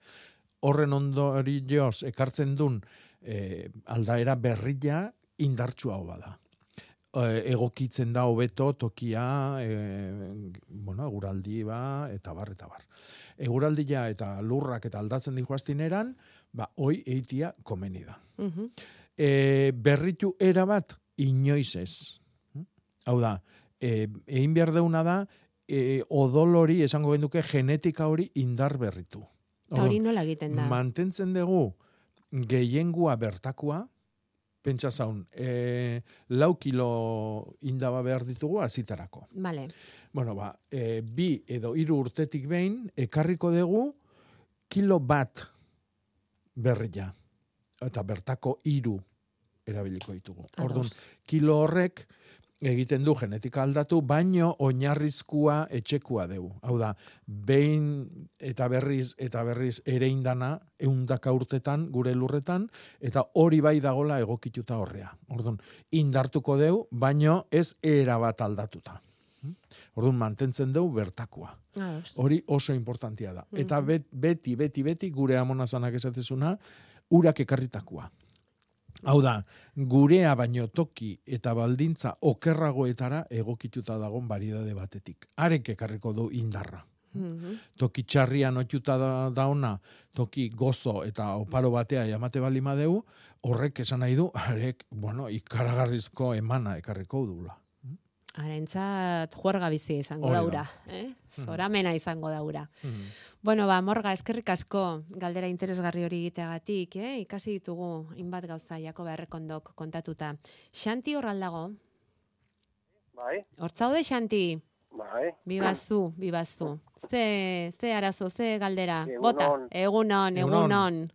horren ondorioz ekartzen dun eh, aldaera berria indartsua bada eh, egokitzen da hobeto tokia, eh, bueno, eguraldi ba, eta bar, eta bar. Eguraldia eta lurrak eta aldatzen dihoaztineran, ba, hoi eitia komeni da. Mhm. E, berritu era bat, inoiz ez. Hau da, e, egin behar deuna da, e, odol hori, esango genduke, genetika hori indar berritu. Hori nola egiten da? Mantentzen dugu gehiengua bertakoa, pentsa zaun, e, lau kilo indaba behar ditugu azitarako. Vale. Bueno, ba, e, bi edo hiru urtetik behin, ekarriko dugu kilo bat berria. Eta bertako hiru erabiliko ditugu. Orduan, kilo horrek egiten du genetika aldatu, baino oinarrizkua etxekua dugu. Hau da, behin eta berriz eta berriz ere indana eundaka urtetan gure lurretan, eta hori bai dagola egokituta horrea. Orduan, indartuko deu, baino ez era bat aldatuta. Orduan, mantentzen dugu bertakoa. Ados. Hori oso importantia da. Eta Mhm. bet, beti, beti, beti, gure amonazanak esatezuna, urak ekarritakoa. Hau da, gurea baino toki eta baldintza okerragoetara egokituta dagon variedade batetik. Arek ekarriko du indarra. Mhm. Toki txarrian oituta da, dauna, toki gozo eta oparo batea jamate bali madeu, horrek esan nahi du, arek, bueno, ikaragarrizko emana ekarriko dula. Arentzat juerga bizi izango da. daura, eh? Zoramena izango daura. Mhm. Bueno, ba, morga, eskerrik asko galdera interesgarri hori egiteagatik, eh? Ikasi ditugu, inbat gauza, Jakoba Errekondok kontatuta. Xanti horraldago, Bai, hortzaude Xanti, bai. bibazu, bibazu. Ze, ze arazo, ze galdera. Egunon. Bota, egunon, Egunon. egunon.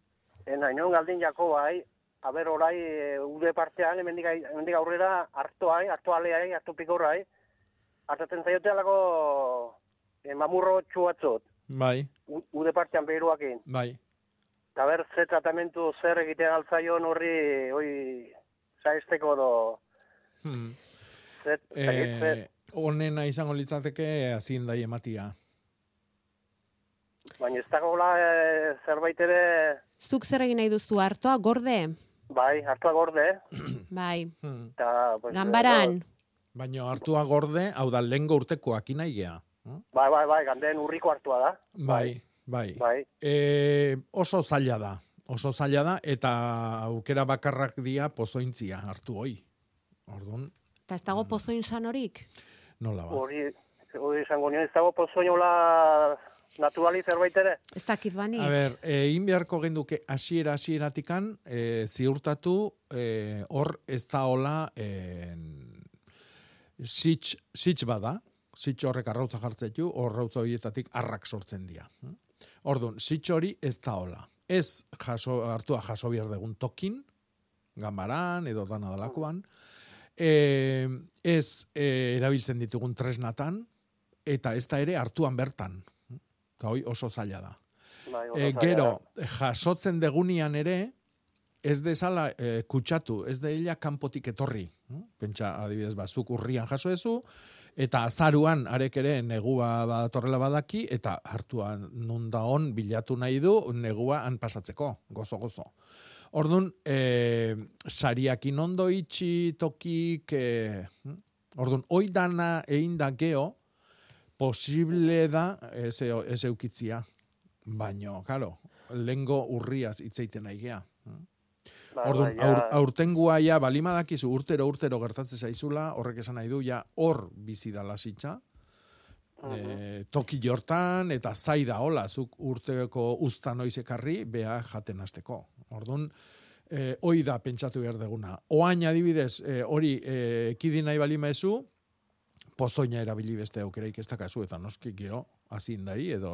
Ena, galdin jako bai, haber orai, e, ude partean, hemendik, ai- hemendik aurrera, hartoai, harto aleai, harto pikorrai, hartatzen zaiote alako e, mamurro txuatzot, Bai, u- ude partean behiruakin. bai. Eta ber, ze tratamentu zer egitea altzaion horri, hoi, zaizteko do, Hmm. zet, eh, Eh, honena izango litzateke hazien dai ematia. baina ez dagoela e, zerbait ere, Zuk zer egin nahi duzu hartoa, gorde? Bai, hartua gorde, (clears throat) Bai. eta... Pues, Ganbaran. Baina hartua gorde, hau da, lehengo urtekoak inaigea. Bai, bai, bai, gandeen urriko hartua da. Bai, bai. Bai. E, oso zaila da. Oso zaila da, eta aukera bakarrak dia pozointzia hartu hoi. Orduan, Eta ez dago pozoin sanorik? nola ba. Hori, hori esango nion, ez dago pozoinola naturali zerbait ere? Ez dakit bani. A ber, e, egin beharko genduke hasiera hasieratikan e, ziurtatu e, hor ez da hola e, sitx, sitx bada, sitx horrek arrautza jartzetu, hor rautza horietatik arrak sortzen dira. Orduan, sitx hori ez da hola. Ez jaso, hartua jaso behar dugun tokin, gambaran edo dana dalakoan, e, ez e, erabiltzen ditugun tresnatan, eta ez da ere hartuan bertan. Eta hoi oso zaila da. Bai, E, gero, da. jasotzen degunian ere, ez dezala e, kutsatu, ez deila kanpotik etorri. hm? Pentsa, adibidez, bazuk urrian jaso ezu, eta azaruan arek ere negua badatorrela badaki, eta hartuan nunda on bilatu nahi du negua han pasatzeko, gozo-gozo. Orduan, e, sariakin ondo itxi tokik, e, orduan, oi dana egin da geo, posible da ez, ez eukitzia. Baino, karo, lengo urriaz itzeiten nahi gea. Bai, Orduan, ja. aur, aurtengua ja, balima dakizu urtero urtero gertatzen zaizula, horrek esan nahi du, ja, hor bizi da lasitza, e, toki jortan, eta zai da hola, zuk urteko usta noiz ekarri, bea jaten hasteko. Orduan, e, hoi da pentsatu behar deguna. Oain adibidez, e, hori e, ekidi nahi balima ezu, pozoina erabili beste aukeraik ez dakazu, eta noski geho, azindai, edo,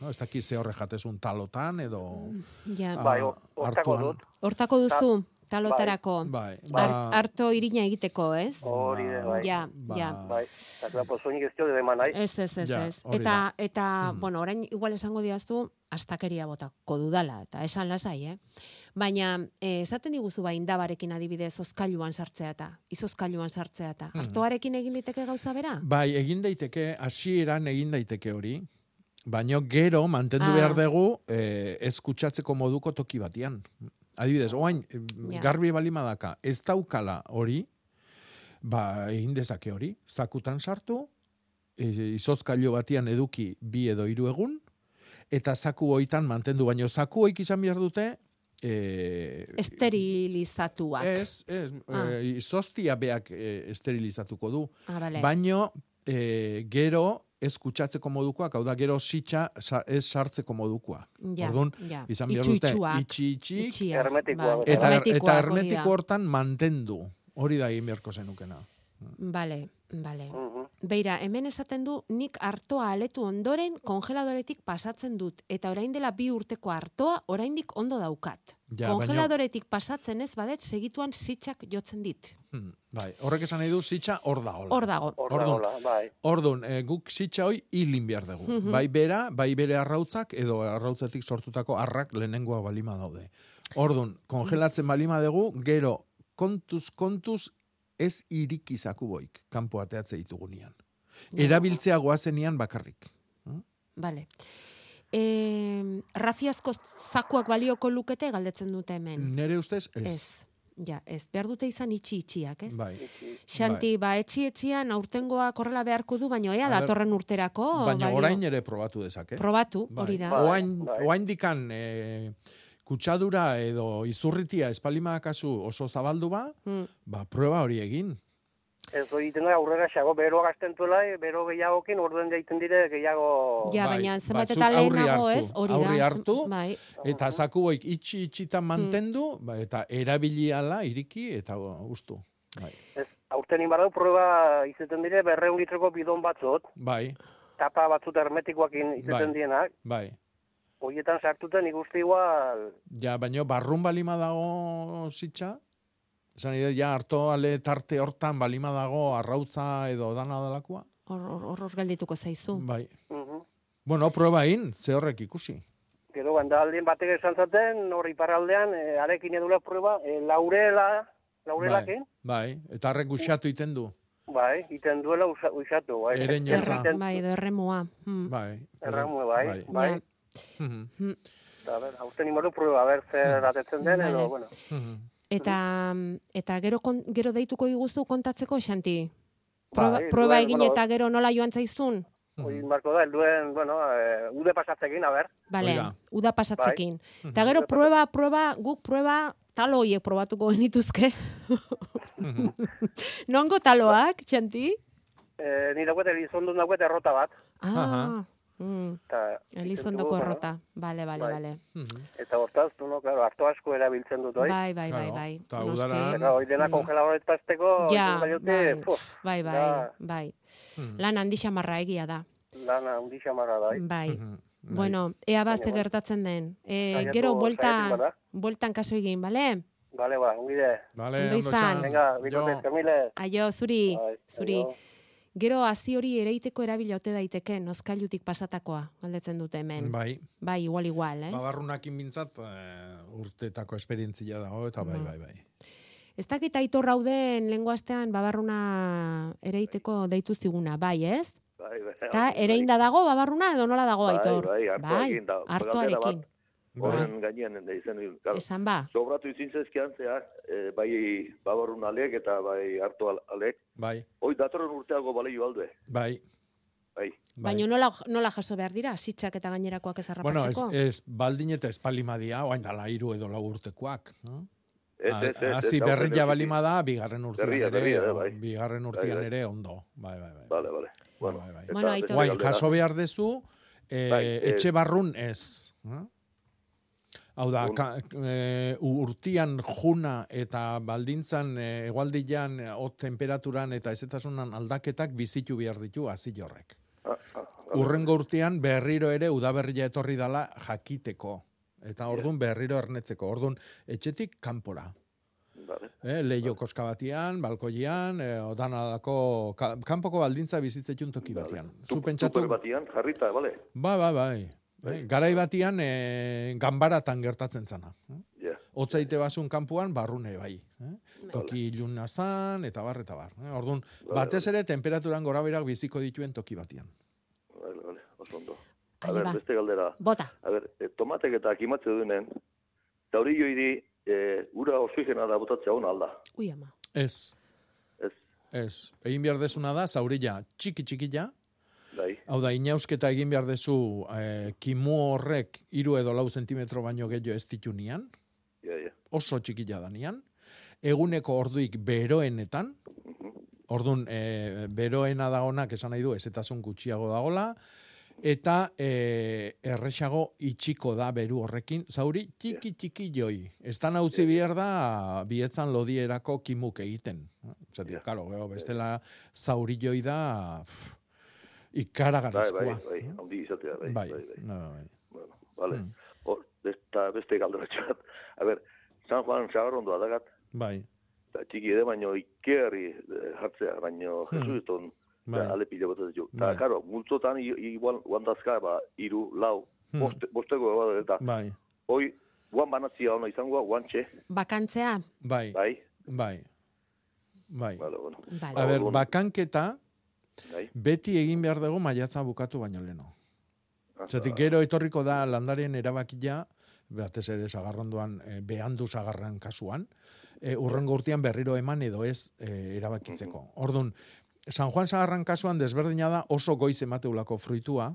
no, ez dakit ze horre jatezun talotan, edo... Ja. ah, Bai, hor- hortako dut. Hortako duzu, talotarako. Bai, Har- ba- harto irina egiteko, ez? Hori bai. Ja, ja. Bai, eta pozoinik ez dio de eman nahi. Ez, ez, ez, Ja, ez. hori Eta, eta bueno, orain igual esango diaztu, astakeria botako dudala, eta esan lasai, eh? Baina, eh, esaten diguzu ba, indabarekin adibidez, ozkailuan sartzea eta, izozkailuan sartzea eta, Mhm. hartoarekin egin liteke gauza bera? Bai, egin daiteke, hasieran egin daiteke hori, baino gero mantendu Ah. behar dugu eh, ez kutsatzeko moduko toki batian. Adibidez, oain, Ja. garbi balima daka, ez daukala hori, ba, egin dezake hori, zakutan sartu, e, izozkailu batian eduki bi edo hiru egun, eta zaku hoitan mantendu, baino zaku hoik izan behar dute, e, Esterilizatuak. Ez, ez, Ah. eh, izoztia beak eh, esterilizatuko du. Ah, bale. Baino, eh, gero ez kutsatzeko modukoak, hau da, gero sitxa sa, ez sartzeko modukoa. Ja, Orduan, ja. izan behar dute, itxi, itxi, Itxiak, Hermetikoa, bai. eta, eta hermetiko hortan mantendu. Hori da egin beharko zenukena. Bale, bale. Mhm. Beira, hemen esaten du, nik hartoa aletu ondoren kongeladoretik pasatzen dut. Eta orain dela bi urteko hartoa, oraindik ondo daukat. Ja, baino- Kongeladoretik pasatzen ez badet, segituan sitxak jotzen dit. Hmm, bai, horrek esan nahi du sitxa hor da hola. Hor dago. Hor da hola, bai. Orduan, e, guk sitxa hoi hilin behar dugu. Mhm. Bai bera, bai bere arrautzak, edo arrautzatik sortutako arrak lehenengoa balima daude. Orduan, kongelatzen balima dugu, gero, kontuz, kontuz, ez irikizaku boik, kanpo ateatze ditugunean. Erabiltzea goazenian bakarrik. Bale. E, rafiazko zakuak balioko lukete galdetzen dute hemen. Nere ustez, ez. Ez. Ja, ez. Behar dute izan itxi itxiak, ez? Bai. Xanti, ba, etxi etxian aurtengoa korrela beharko du, baina ea datorren urterako. Baina orain ere probatu dezake. Probatu, Bai. hori da. Oain, Bai. oain dikan, e, kutsadura edo izurritia espalima kasu oso zabaldu ba, Mm. ba, prueba hori egin. Ez hori egiten da aurrera xago, beroa gazten duela, bero gehiagokin, orduen jaiten dire gehiago... Ja, Bai, baina zenbat eta lehenago, ez? Hori da. aurri hartu, Bai. Eta zaku boik itxi itxitan mantendu, ba, eta erabiliala iriki, eta ustu. Bai. Ez, aurten inbarau, prueba izaten dire berreun litroko bidon batzot, Bai. tapa batzut hermetikoakin Bai. izaten dienak, Bai. Horietan sartuten ikusti igual, Ja, baino barrun balima dago zitza, esan nire, ja, harto ale tarte hortan balima dago arrautza edo dana dalakoa? Hor, hor, hor, hor geldituko zaizu. Bai. Mhm. Bueno, proba egin, ze horrek ikusi. gero aldien batek esan zaten, hor iparraldean, e, arekin edula prueba, e, laurela, laurelakin, Bai, eta harrek guxatu iten du. bai, iten duela usa, usatu, bai. Jotza. bai, edo erremua. Hmm. Bai. Erramue, bai, Bai. bai. Mhm. Hmm. Eta, a ber, aurten imoru prueba, a ber, zer atetzen den, edo, bueno. Mhm. Eta, eta gero, kon, gero deituko iguzu kontatzeko, Xanti? Proba, Bai, proba egin bueno, eta gero nola joan zaizun? Hoi marko da, helduen, bueno, e, ude pasatzekin, a ber. Bale, uda pasatzekin. Bai. Eta gero proba, proba, guk proba, talo hoiek probatuko genituzke. (laughs) Nongo taloak, Xanti? E, ni dauket, elizondun dauket errota bat. Ah, mm. Eta, Elizondoko errota. Bale, bale, Bai. bale. Eta hortaz, du, no, claro, harto asko erabiltzen dut, oi? Bai, bai, bai, Claro, bai. eta udara- Eta hoi dena Mm. kongeladoret pasteko, Ja, baiote, bai, puf, bai, bai, bai. Hmm. Lan handi xamarra egia da. lana hundi xamarra da, oi? Bai. Bueno, ea bazte Baina, gertatzen den. E, gero saiatu buelta, bada. bueltan kaso egin, bale? Bale, ba, ungide. Bale, Ondo izan. Venga, bikote, kamile. Aio, zuri, Bai, zuri. aio. Gero hazi hori ereiteko erabila ote daiteke, noskailutik pasatakoa, galdetzen dute hemen. Bai. Bai, igual, igual, ez? Babarrunakin bintzat, eh, urtetako esperientzia dago, eta bai, Mhm. bai, bai. Ez dakit aitor rauden lengo astean babarruna ereiteko deitu ziguna, bai, ez? Bai, bai. Eta ereinda dago babarruna edo nola dago Bai, aitor? bai, hartuarekin da. hartuarekin. Bat, Horren gainean da izen. Claro, Esan ba. Sobratu izin zezkian zehar, eh, bai babarrun alek eta bai hartu al- alek. Bai, Hoi datorren urteago balio aldue. bai. Bai. Baina nola, nola jaso behar dira, sitzak eta gainerakoak ez Bueno, ez, ez baldin eta espalimadia, oain dala iru edo lau urtekoak. No? Hau berria balima da, bigarren urtean Berria, ere, bai. bigarren Bai, urtean bai. ere ondo. Bai, bai, bai. Bale, bale. Bueno, bai, bai. Bueno, jaso behar dezu, eh, Bai, eh, etxe barrun ez. no? Hau da, ka, e, urtian juna eta baldintzan e, egualdian e, hot temperaturan eta ezetasunan aldaketak bizitu behar ditu hasi horrek. Ah, Urrengo urtean berriro ere udaberria etorri dala jakiteko. Eta ordun berriro ernetzeko. Ordun etxetik kanpora. Bale. Eh, leio koska batian, balkoian, eh, odanalako, ka, kanpoko baldintza bizitzetun toki batian. Zu pentsatu, batian, jarrita, bale? Ba, ba, bai. Bai. Garai batian e, ganbaratan gertatzen zana. Ja. Otzaite basun kanpuan barrune bai. Eh? Toki iluna zan, eta bar, eta bar. Eh? Orduan, batez ere temperaturan gora berak biziko dituen toki batian. Bale, bale, oso ondo. A ber, beste galdera. Bota. A ber, e, tomatek eta kimatze duenen, eta hori joidi, e, ura oxigena da botatzea hona alda. Ui ama. Ez. Ez. Ez. Egin behar desuna da, zaurila txiki txikila, Bai. Hau da, inausketa egin behar dezu eh, kimu horrek iru edo lau zentimetro baino gehiago ez ditu nian, Ja, ja. oso txikila da nian, eguneko orduik beroenetan, ordun e, beroena dagonak esan nahi du ezetasun gutxiago dagola, eta e, erresago itxiko da beru horrekin, zauri txiki txiki joi. Ez da nautzi behar da bietzan lodierako kimuk egiten. Zatik, karo, gero, bestela zauri joi da pff, ikaragarrizkoa. bai, bai, handi izatea, bai, Bai, bai, bai. bai. Bueno, vale. Hmm. Hor, besta, beste galdera txat. (laughs) A ber, San Juan Sagarrondo adagat, Bai. eta txiki ere baino ikerri eh, jartzea, baino Hmm. Jesuiton Bai. bai. ale pila botatzen jo. Eta, Bai. karo, multzotan igual guandazka, ba, iru, lau, Hmm. boste, bosteko eba, eta, Bai. hoi, guan banatzia ona izangoa, guantxe, Bakantzea? Bai. bai, Bai. Bai. Vale, bueno. Vale. A ber, Orduan- bakanketa Bai. beti egin behar dugu maiatza bukatu baino leno. Zatik gero etorriko da landarien erabakia, batez ere sagarrondoan, e, behandu sagarran kasuan, e, urrengo urtean berriro eman edo ez e, erabakitzeko. Ordun San Juan sagarran kasuan desberdina da oso goiz emateulako fruitua,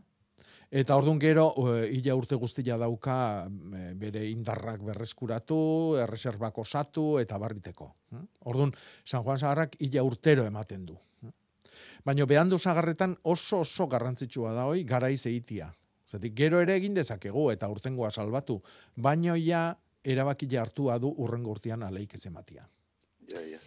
Eta ordun gero ila urte guztia dauka bere indarrak berreskuratu, erreserbak osatu eta barriteko. hm? Ordun San Juan Sagarrak ila urtero ematen du. Baina behandu sagarretan oso oso garrantzitsua da hoi garaiz egitia. Zatik gero ere egin dezakegu eta urtengoa salbatu, baino ja erabakia hartua du urrengo urtean aleik ez ematia. Ja, ja.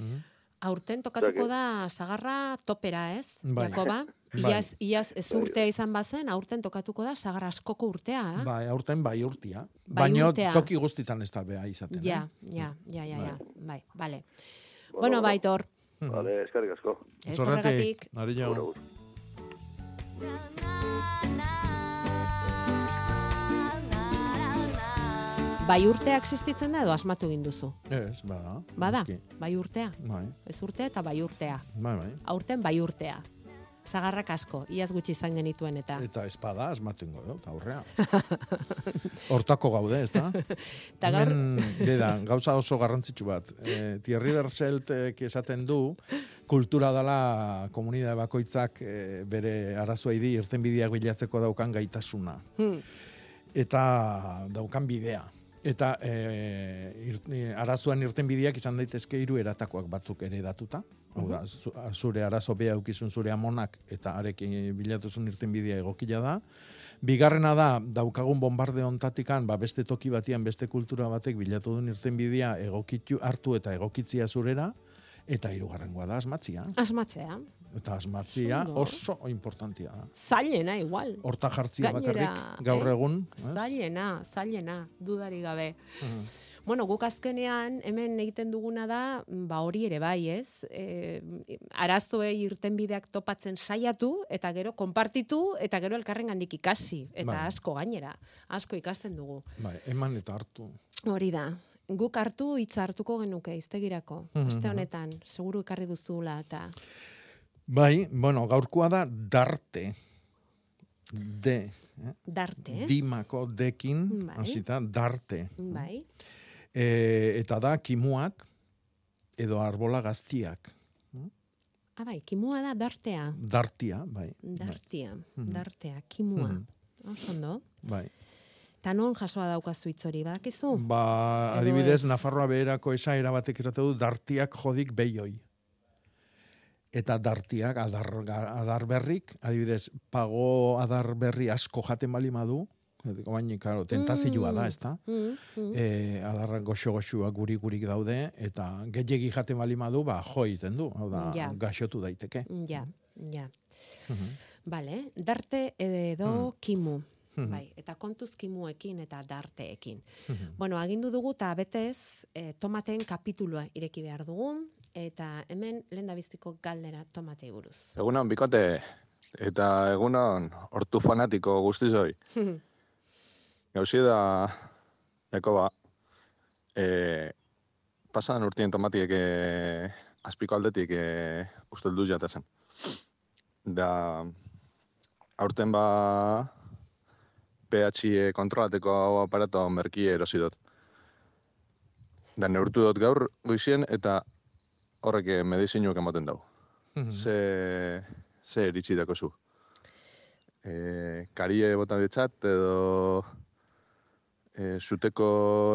Aurten tokatuko da sagarra topera, ez? Bai. Jakoba? Bai. Iaz, iaz ez urtea izan bazen, aurten tokatuko da sagar askoko urtea, eh? Bai, aurten bai urtia. Bai Baina urtea. toki guztitan ez da beha izaten. Ja, eh? ja, ja, ja, ja. Bai, vale. Bueno, Bueno, bueno. baitor. Vale, eskerrik asko. Ez horregatik. Ari agur. Bai urtea existitzen da edo asmatu egin duzu? Ez, bada. Bada, noski. bai urtea. Bai, Ez urtea eta bai urtea. bai, bai. Aurten bai urtea. Sagarrak asko, iaz gutxi izan genituen eta. Eta espada asmatu ingo dut, aurrea. (laughs) Hortako gaude, ez da? Ta gaur- beda, gauza oso garrantzitsu bat. E, Thierry Berseltek esaten du, kultura dela komunidade bakoitzak e, bere arazoa idi irtenbideak bilatzeko daukan gaitasuna. Hmm. Eta daukan bidea. Eta e, ir, e, arazoan irtenbideak izan daitezke hiru eratakoak batzuk ere datuta. Hau da, zu- zure arazo bea aukizun zure amonak eta arekin bilatuzun irtenbidea egokila da. Bigarrena da, daukagun bombarde ontatikan, ba, beste toki batian, beste kultura batek bilatu duen irtenbidea egokitu hartu eta egokitzia zurera, eta hirugarrengoa da asmatzia. Asmatzea. Eta asmatzia oso importantia da. Zailena, igual. Horta jartzia Gainera, bakarrik gaur eh? egun. ez? Zailena, zailena, dudari gabe. Mhm. Bueno, guk azkenean hemen egiten duguna da, ba hori ere bai, ez? E, arazoei irtenbideak topatzen saiatu eta gero konpartitu eta gero elkarrengandik ikasi eta Bai. asko gainera, asko ikasten dugu. Bai, eman eta hartu. Hori da. Guk hartu hitza hartuko genuke iztegirako. Mhm. Aste honetan, seguru ekarri duzula eta Bai, bueno, gaurkoa da darte. De. Eh? darte, eh? Dimako dekin, Bai. hasita darte. Bai. E, eta da kimuak edo arbola gaztiak. Ah, bai, kimua da dartea. Dartia, bai. Dartia, Mhm. dartea, kimua. Mhm. Oso ondo. Bai. Ta non jasoa daukazu hitz hori, badakizu? Ba, adibidez, ez? Nafarroa beherako esaera batek esate du dartiak jodik behioi. Eta dartiak, adar, adar berrik, adibidez, pago adar berri asko jaten bali madu, baina, karo, tentazioa da, ez da? Mm, mm. e, adarra goxo-goxuak guri-gurik daude, eta gehiegi jaten bali madu, ba, jo egiten du, hau da, Ja. gaxotu daiteke. Ja, ja. Mhm. Vale, darte edo kimu. Mhm. Bai, eta kontuz kimuekin eta darteekin. Mhm. Bueno, agindu dugu eta betez e, tomateen kapitulua ireki behar dugu, eta hemen lehen biztiko galdera tomatei buruz. Egunon, bikote, eta egunon, hortu fanatiko guztizoi. (laughs) Gauzi da, eko ba, e, pasan urtien tomatiek e, azpiko aldetik e, usteldu jatezen. Da, aurten ba, pH kontrolateko aparato merki erosi dut. Da, neurtu dut gaur goizien eta horrek eh, medizinuak ematen dau. Mhm. Ze, ze eritzi dako zu. E, karie botan ditzat edo e, zuteko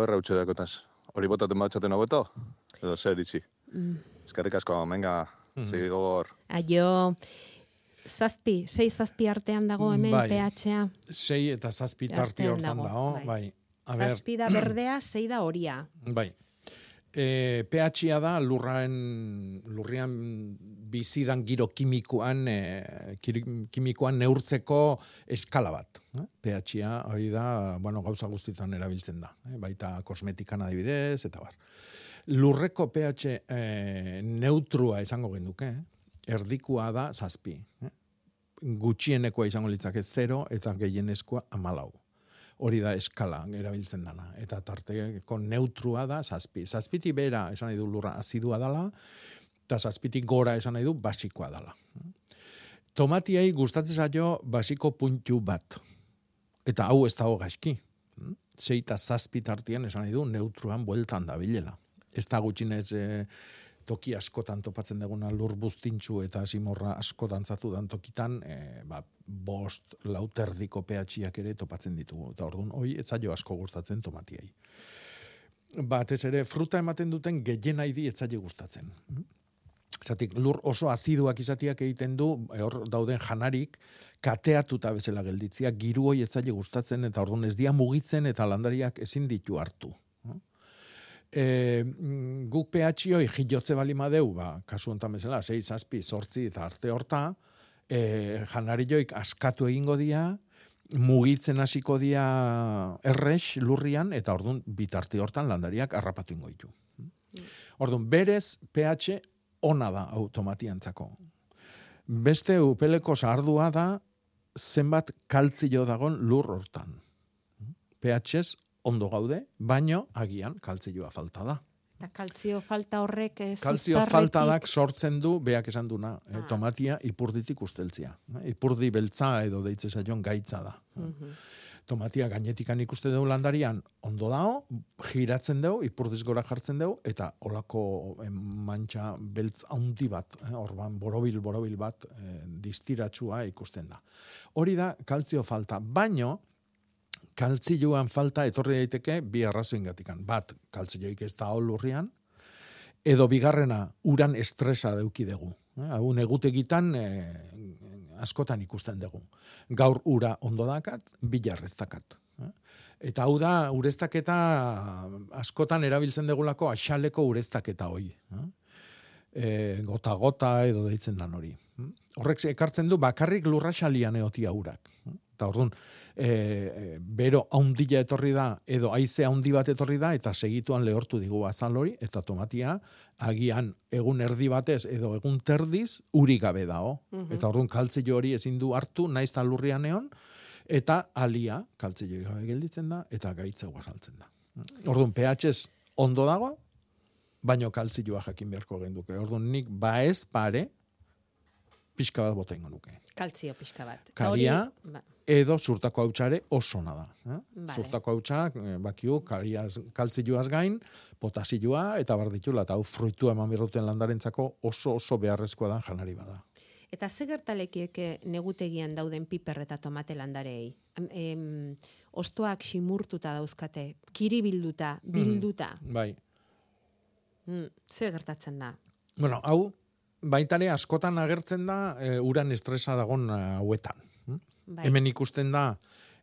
errautxe dakotaz. Hori botaten batxaten hobeto? Edo ze eritzi? Mm. Eskerrik asko, menga, Mhm. segi gogor. Aio, zazpi, sei zazpi artean dago hemen Bai. pH-a. Sei eta zazpi tarti Artean hortan dago, bai. bai. A ber, Zazpi da berdea, (clears throat) sei da horia. Bai. E, pH-a da lurraen, lurrian bizidan giro kimikoan, e, kimikoan neurtzeko eskala bat. Eh? pH-a hori da, bueno, gauza guztitan erabiltzen da. Eh? Baita kosmetikan adibidez, eta bar. Lurreko pH e, neutrua izango genuke, eh? erdikua da zazpi. Eh? Gutxienekoa izango litzake zero eta gehienezkoa amalau hori da eskala erabiltzen dana. Eta tarteko neutrua da zazpi. Zazpiti bera esan du lurra azidua dala, eta zazpitik gora esan nahi du basikoa dala. Tomatiai gustatzen zaio basiko puntu bat. Eta hau ez dago gaizki. Sei eta zazpi tartian esan nahi du neutruan bueltan da bilela. Ez da gutxinez e, toki askotan topatzen duguna lur buztintxu eta simorra asko dantzatu dan tokitan, e, ba, bost lauterdiko pH-iak ere topatzen ditugu. Eta orduan, hoi, ez zaio asko gustatzen tomatiai. Batez ere, fruta ematen duten gehien nahi ez zaio gustatzen. Zatik, lur oso aziduak izatiak egiten du, e, hor dauden janarik, kateatuta bezala gelditzia, giru hoi ez zaio gustatzen, eta orduan ez dia mugitzen, eta landariak ezin ditu hartu. E, mm, guk pH hoi jilotze bali madeu, ba, kasu honetan bezala, 6, zazpi, sortzi eta arte horta, e, janarilloik askatu egingo dira, mugitzen hasiko dira errex lurrian, eta orduan bitarte hortan landariak harrapatu ingo ditu. Orduan, berez pH ona da automatiantzako. Beste upeleko sardua da zenbat kaltzio dagon lur hortan. pH ondo gaude, baino agian kaltzioa falta da. Eta kaltzio falta horrek ez Kaltzio uztarretik- faltadak sortzen du, beak esan duna, eh, Ah. tomatia ipurditik usteltzia. Eh, Ipurdi beltza edo deitze zaion gaitza da. Mhm. Tomatia gainetikan ikuste dugu landarian ondo dao, giratzen dugu, ipurdiz gora jartzen dugu, eta olako eh, mantxa beltz handi bat, eh, orban borobil, borobil bat, eh, distiratsua ikusten da. Hori da kaltzio falta, baino, kaltzioan falta etorri daiteke bi arrazoingatikan. Bat, kaltzioik ez da lurrian, edo bigarrena uran estresa dauki dugu. Eh, Hau negutegitan eh, askotan ikusten dugu. Gaur ura ondo dakat, bilar ez dakat. Eta hau da, ureztaketa askotan erabiltzen degulako axaleko ureztaketa hoi. E, gota gota edo deitzen dan hori. Horrek ekartzen du bakarrik lurraxalian eotia urak. Eta orduan, e, bero haundila etorri da, edo haize haundi bat etorri da, eta segituan lehortu digu azal hori, eta tomatia, agian egun erdi batez, edo egun terdiz, uri gabe dao. Mhm. Eta orduan kaltzio hori ezin du hartu, naiz eta lurrian eta alia, kaltzio gabe gelditzen da, eta gaitza guazaltzen da. Orduan, pH ondo dago, baino kaltzioa jakin beharko genduke. Orduan, nik baez pare, pixka bat bota ingo nuke. Kaltzio pixka bat. Karia, ba, edo zurtako hautsare oso ona da. Eh? Vale. Zurtako hautsak, eh, bakiu, kariaz, kaltzioaz gain, potasioa eta bar ditula, eta hau fruitua eman birruten landarentzako oso oso beharrezkoa da janari bada. Eta ze gertalekieke negutegian dauden piper eta tomate landarei? Em, ostoak simurtuta dauzkate, kiribilduta, bilduta. Bai. Mm, ze gertatzen da? Bueno, hau, baitare askotan agertzen da e, uran estresa dagon hauetan. hm? Bai. Hemen ikusten da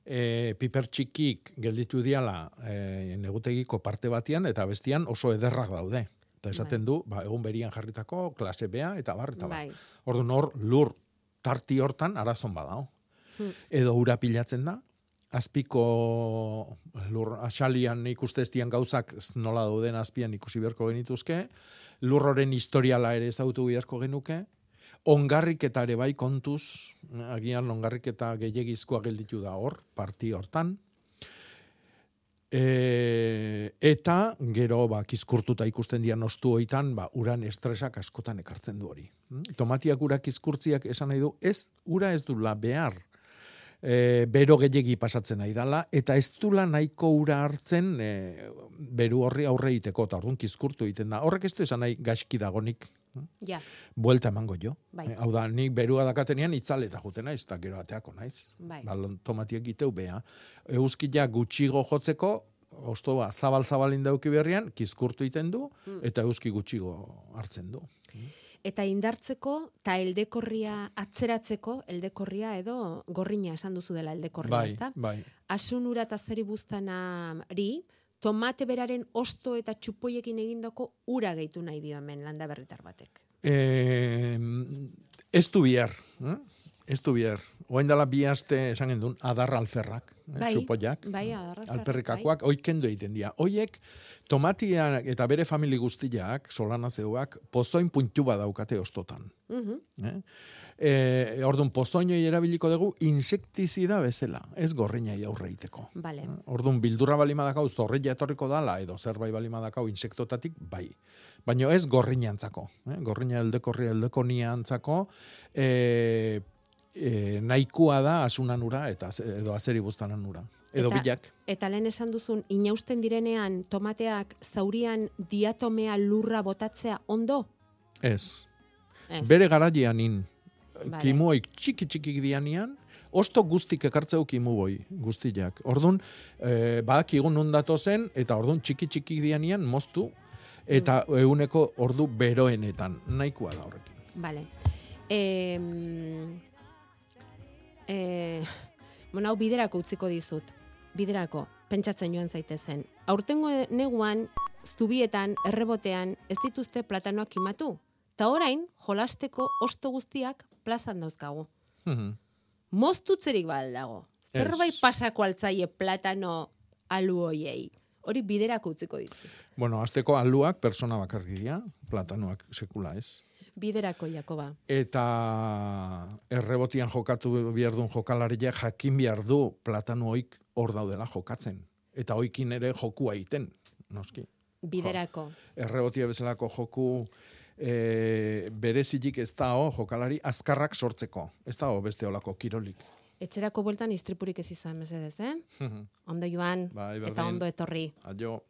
e, piper txikik gelditu diala e, negutegiko parte batian eta bestian oso ederrak daude. Eta esaten du, ba, egun berian jarritako, klase bea, eta bar, eta bar. Bai. Orduan hor, lur tarti hortan arazon badao. Hmm. Edo ura pilatzen da, azpiko lur asalian ikuste ez dian gauzak nola dauden azpian ikusi beharko genituzke, lurroren historiala ere ezautu beharko genuke, ongarrik eta ere bai kontuz, eh, agian ongarrik eta gehiagizkoa gelditu da hor, parti hortan, E, eta gero ba kizkurtuta ikusten dian ostu hoitan ba uran estresak askotan ekartzen du hori. Mm? Tomatiak ura kizkurtziak esan nahi du ez ura ez dula behar. E, bero gehiegi pasatzen nahi dala eta ez dula nahiko ura hartzen e, beru horri aurre egiteko eta orduan kizkurtu egiten da. Horrek ez du esan nahi gaizki dagonik Ja, buelta emango jo. Bai. Eh, hau da, nik berua dakatenean itzaleta juten naiz, eta gero ateako naiz. Bai. Balon tomatiak giteu bea. Euskila gutxigo jotzeko, ostoa zabal-zabalin dauki berrian, kizkurtu egiten du, Mm. eta euski gutxigo hartzen du. Eta indartzeko eta eldekorria atzeratzeko, eldekorria edo gorrina esan duzu dela eldekorria, Bai, ezta? bai. Asun ura eta zeri buztanari, tomate beraren osto eta txupoiekin egindako ura gehitu nahi dio hemen landa berritar batek. Eh, ez du bihar, eh? Ez du bihar. Oain dela bi aste esan gendun, adar alferrak, eh? Bai, txupoiak. bai, adar alferrak, alperrikakoak, bai. kendo egiten dira. Hoiek, tomatia eta bere famili guztiak, solana zeuak, pozoin puntu bat daukate ostotan. Mhm. Eh? E, orduan, pozoinoi erabiliko dugu insektizida bezala, ez gorrinai aurre egiteko. Vale. Orduan, bildurra balima dakau, etorriko dala, edo zerbait balima dakau insektotatik, bai. Baina ez gorrina antzako. Eh? Gorrina eldekorri eldekonia antzako, e, e, nahikoa da asunan ura, eta edo azeri buztanan ura. Edo Eta- bilak. Eta lehen esan duzun, inausten direnean tomateak zaurian diatomea lurra botatzea ondo? Ez. Ez. Bere garaian in, Vale. kimuoik txiki txiki dianian, osto guztik ekartzeu kimuoi guztiak. Orduan, e, badakigu non datozen, eta orduan txiki txiki dianian moztu, eta Mm. eguneko ordu beroenetan. Nahikoa da horrekin. Vale. E, e, bueno, hau biderako utziko dizut. Biderako, pentsatzen joan zaitezen. Aurtengo neguan, zubietan, errebotean, ez dituzte platanoak kimatu. Ta orain, jolasteko osto guztiak plazan dauzkagu. Mhm. Moztutzerik bal dago. Ez. Zerbait pasako altzaie platano alu hoiei. Hori biderako utziko dizu. Bueno, azteko aluak persona bakarrik dira, platanoak sekula ez. Biderako, Jakoba. Eta errebotian jokatu behar duen jokalaria jakin behar du platano oik hor daudela jokatzen. Eta oikin ere jokua egiten, noski. Biderako. Errebotia bezalako joku e, berezilik ez da ho, jokalari azkarrak sortzeko. Ez da ho, beste olako kirolik. Etxerako bueltan istripurik ez izan, mesedez, eh? (laughs) Ondo joan, Bai, eta berdin. ondo etorri. Aio.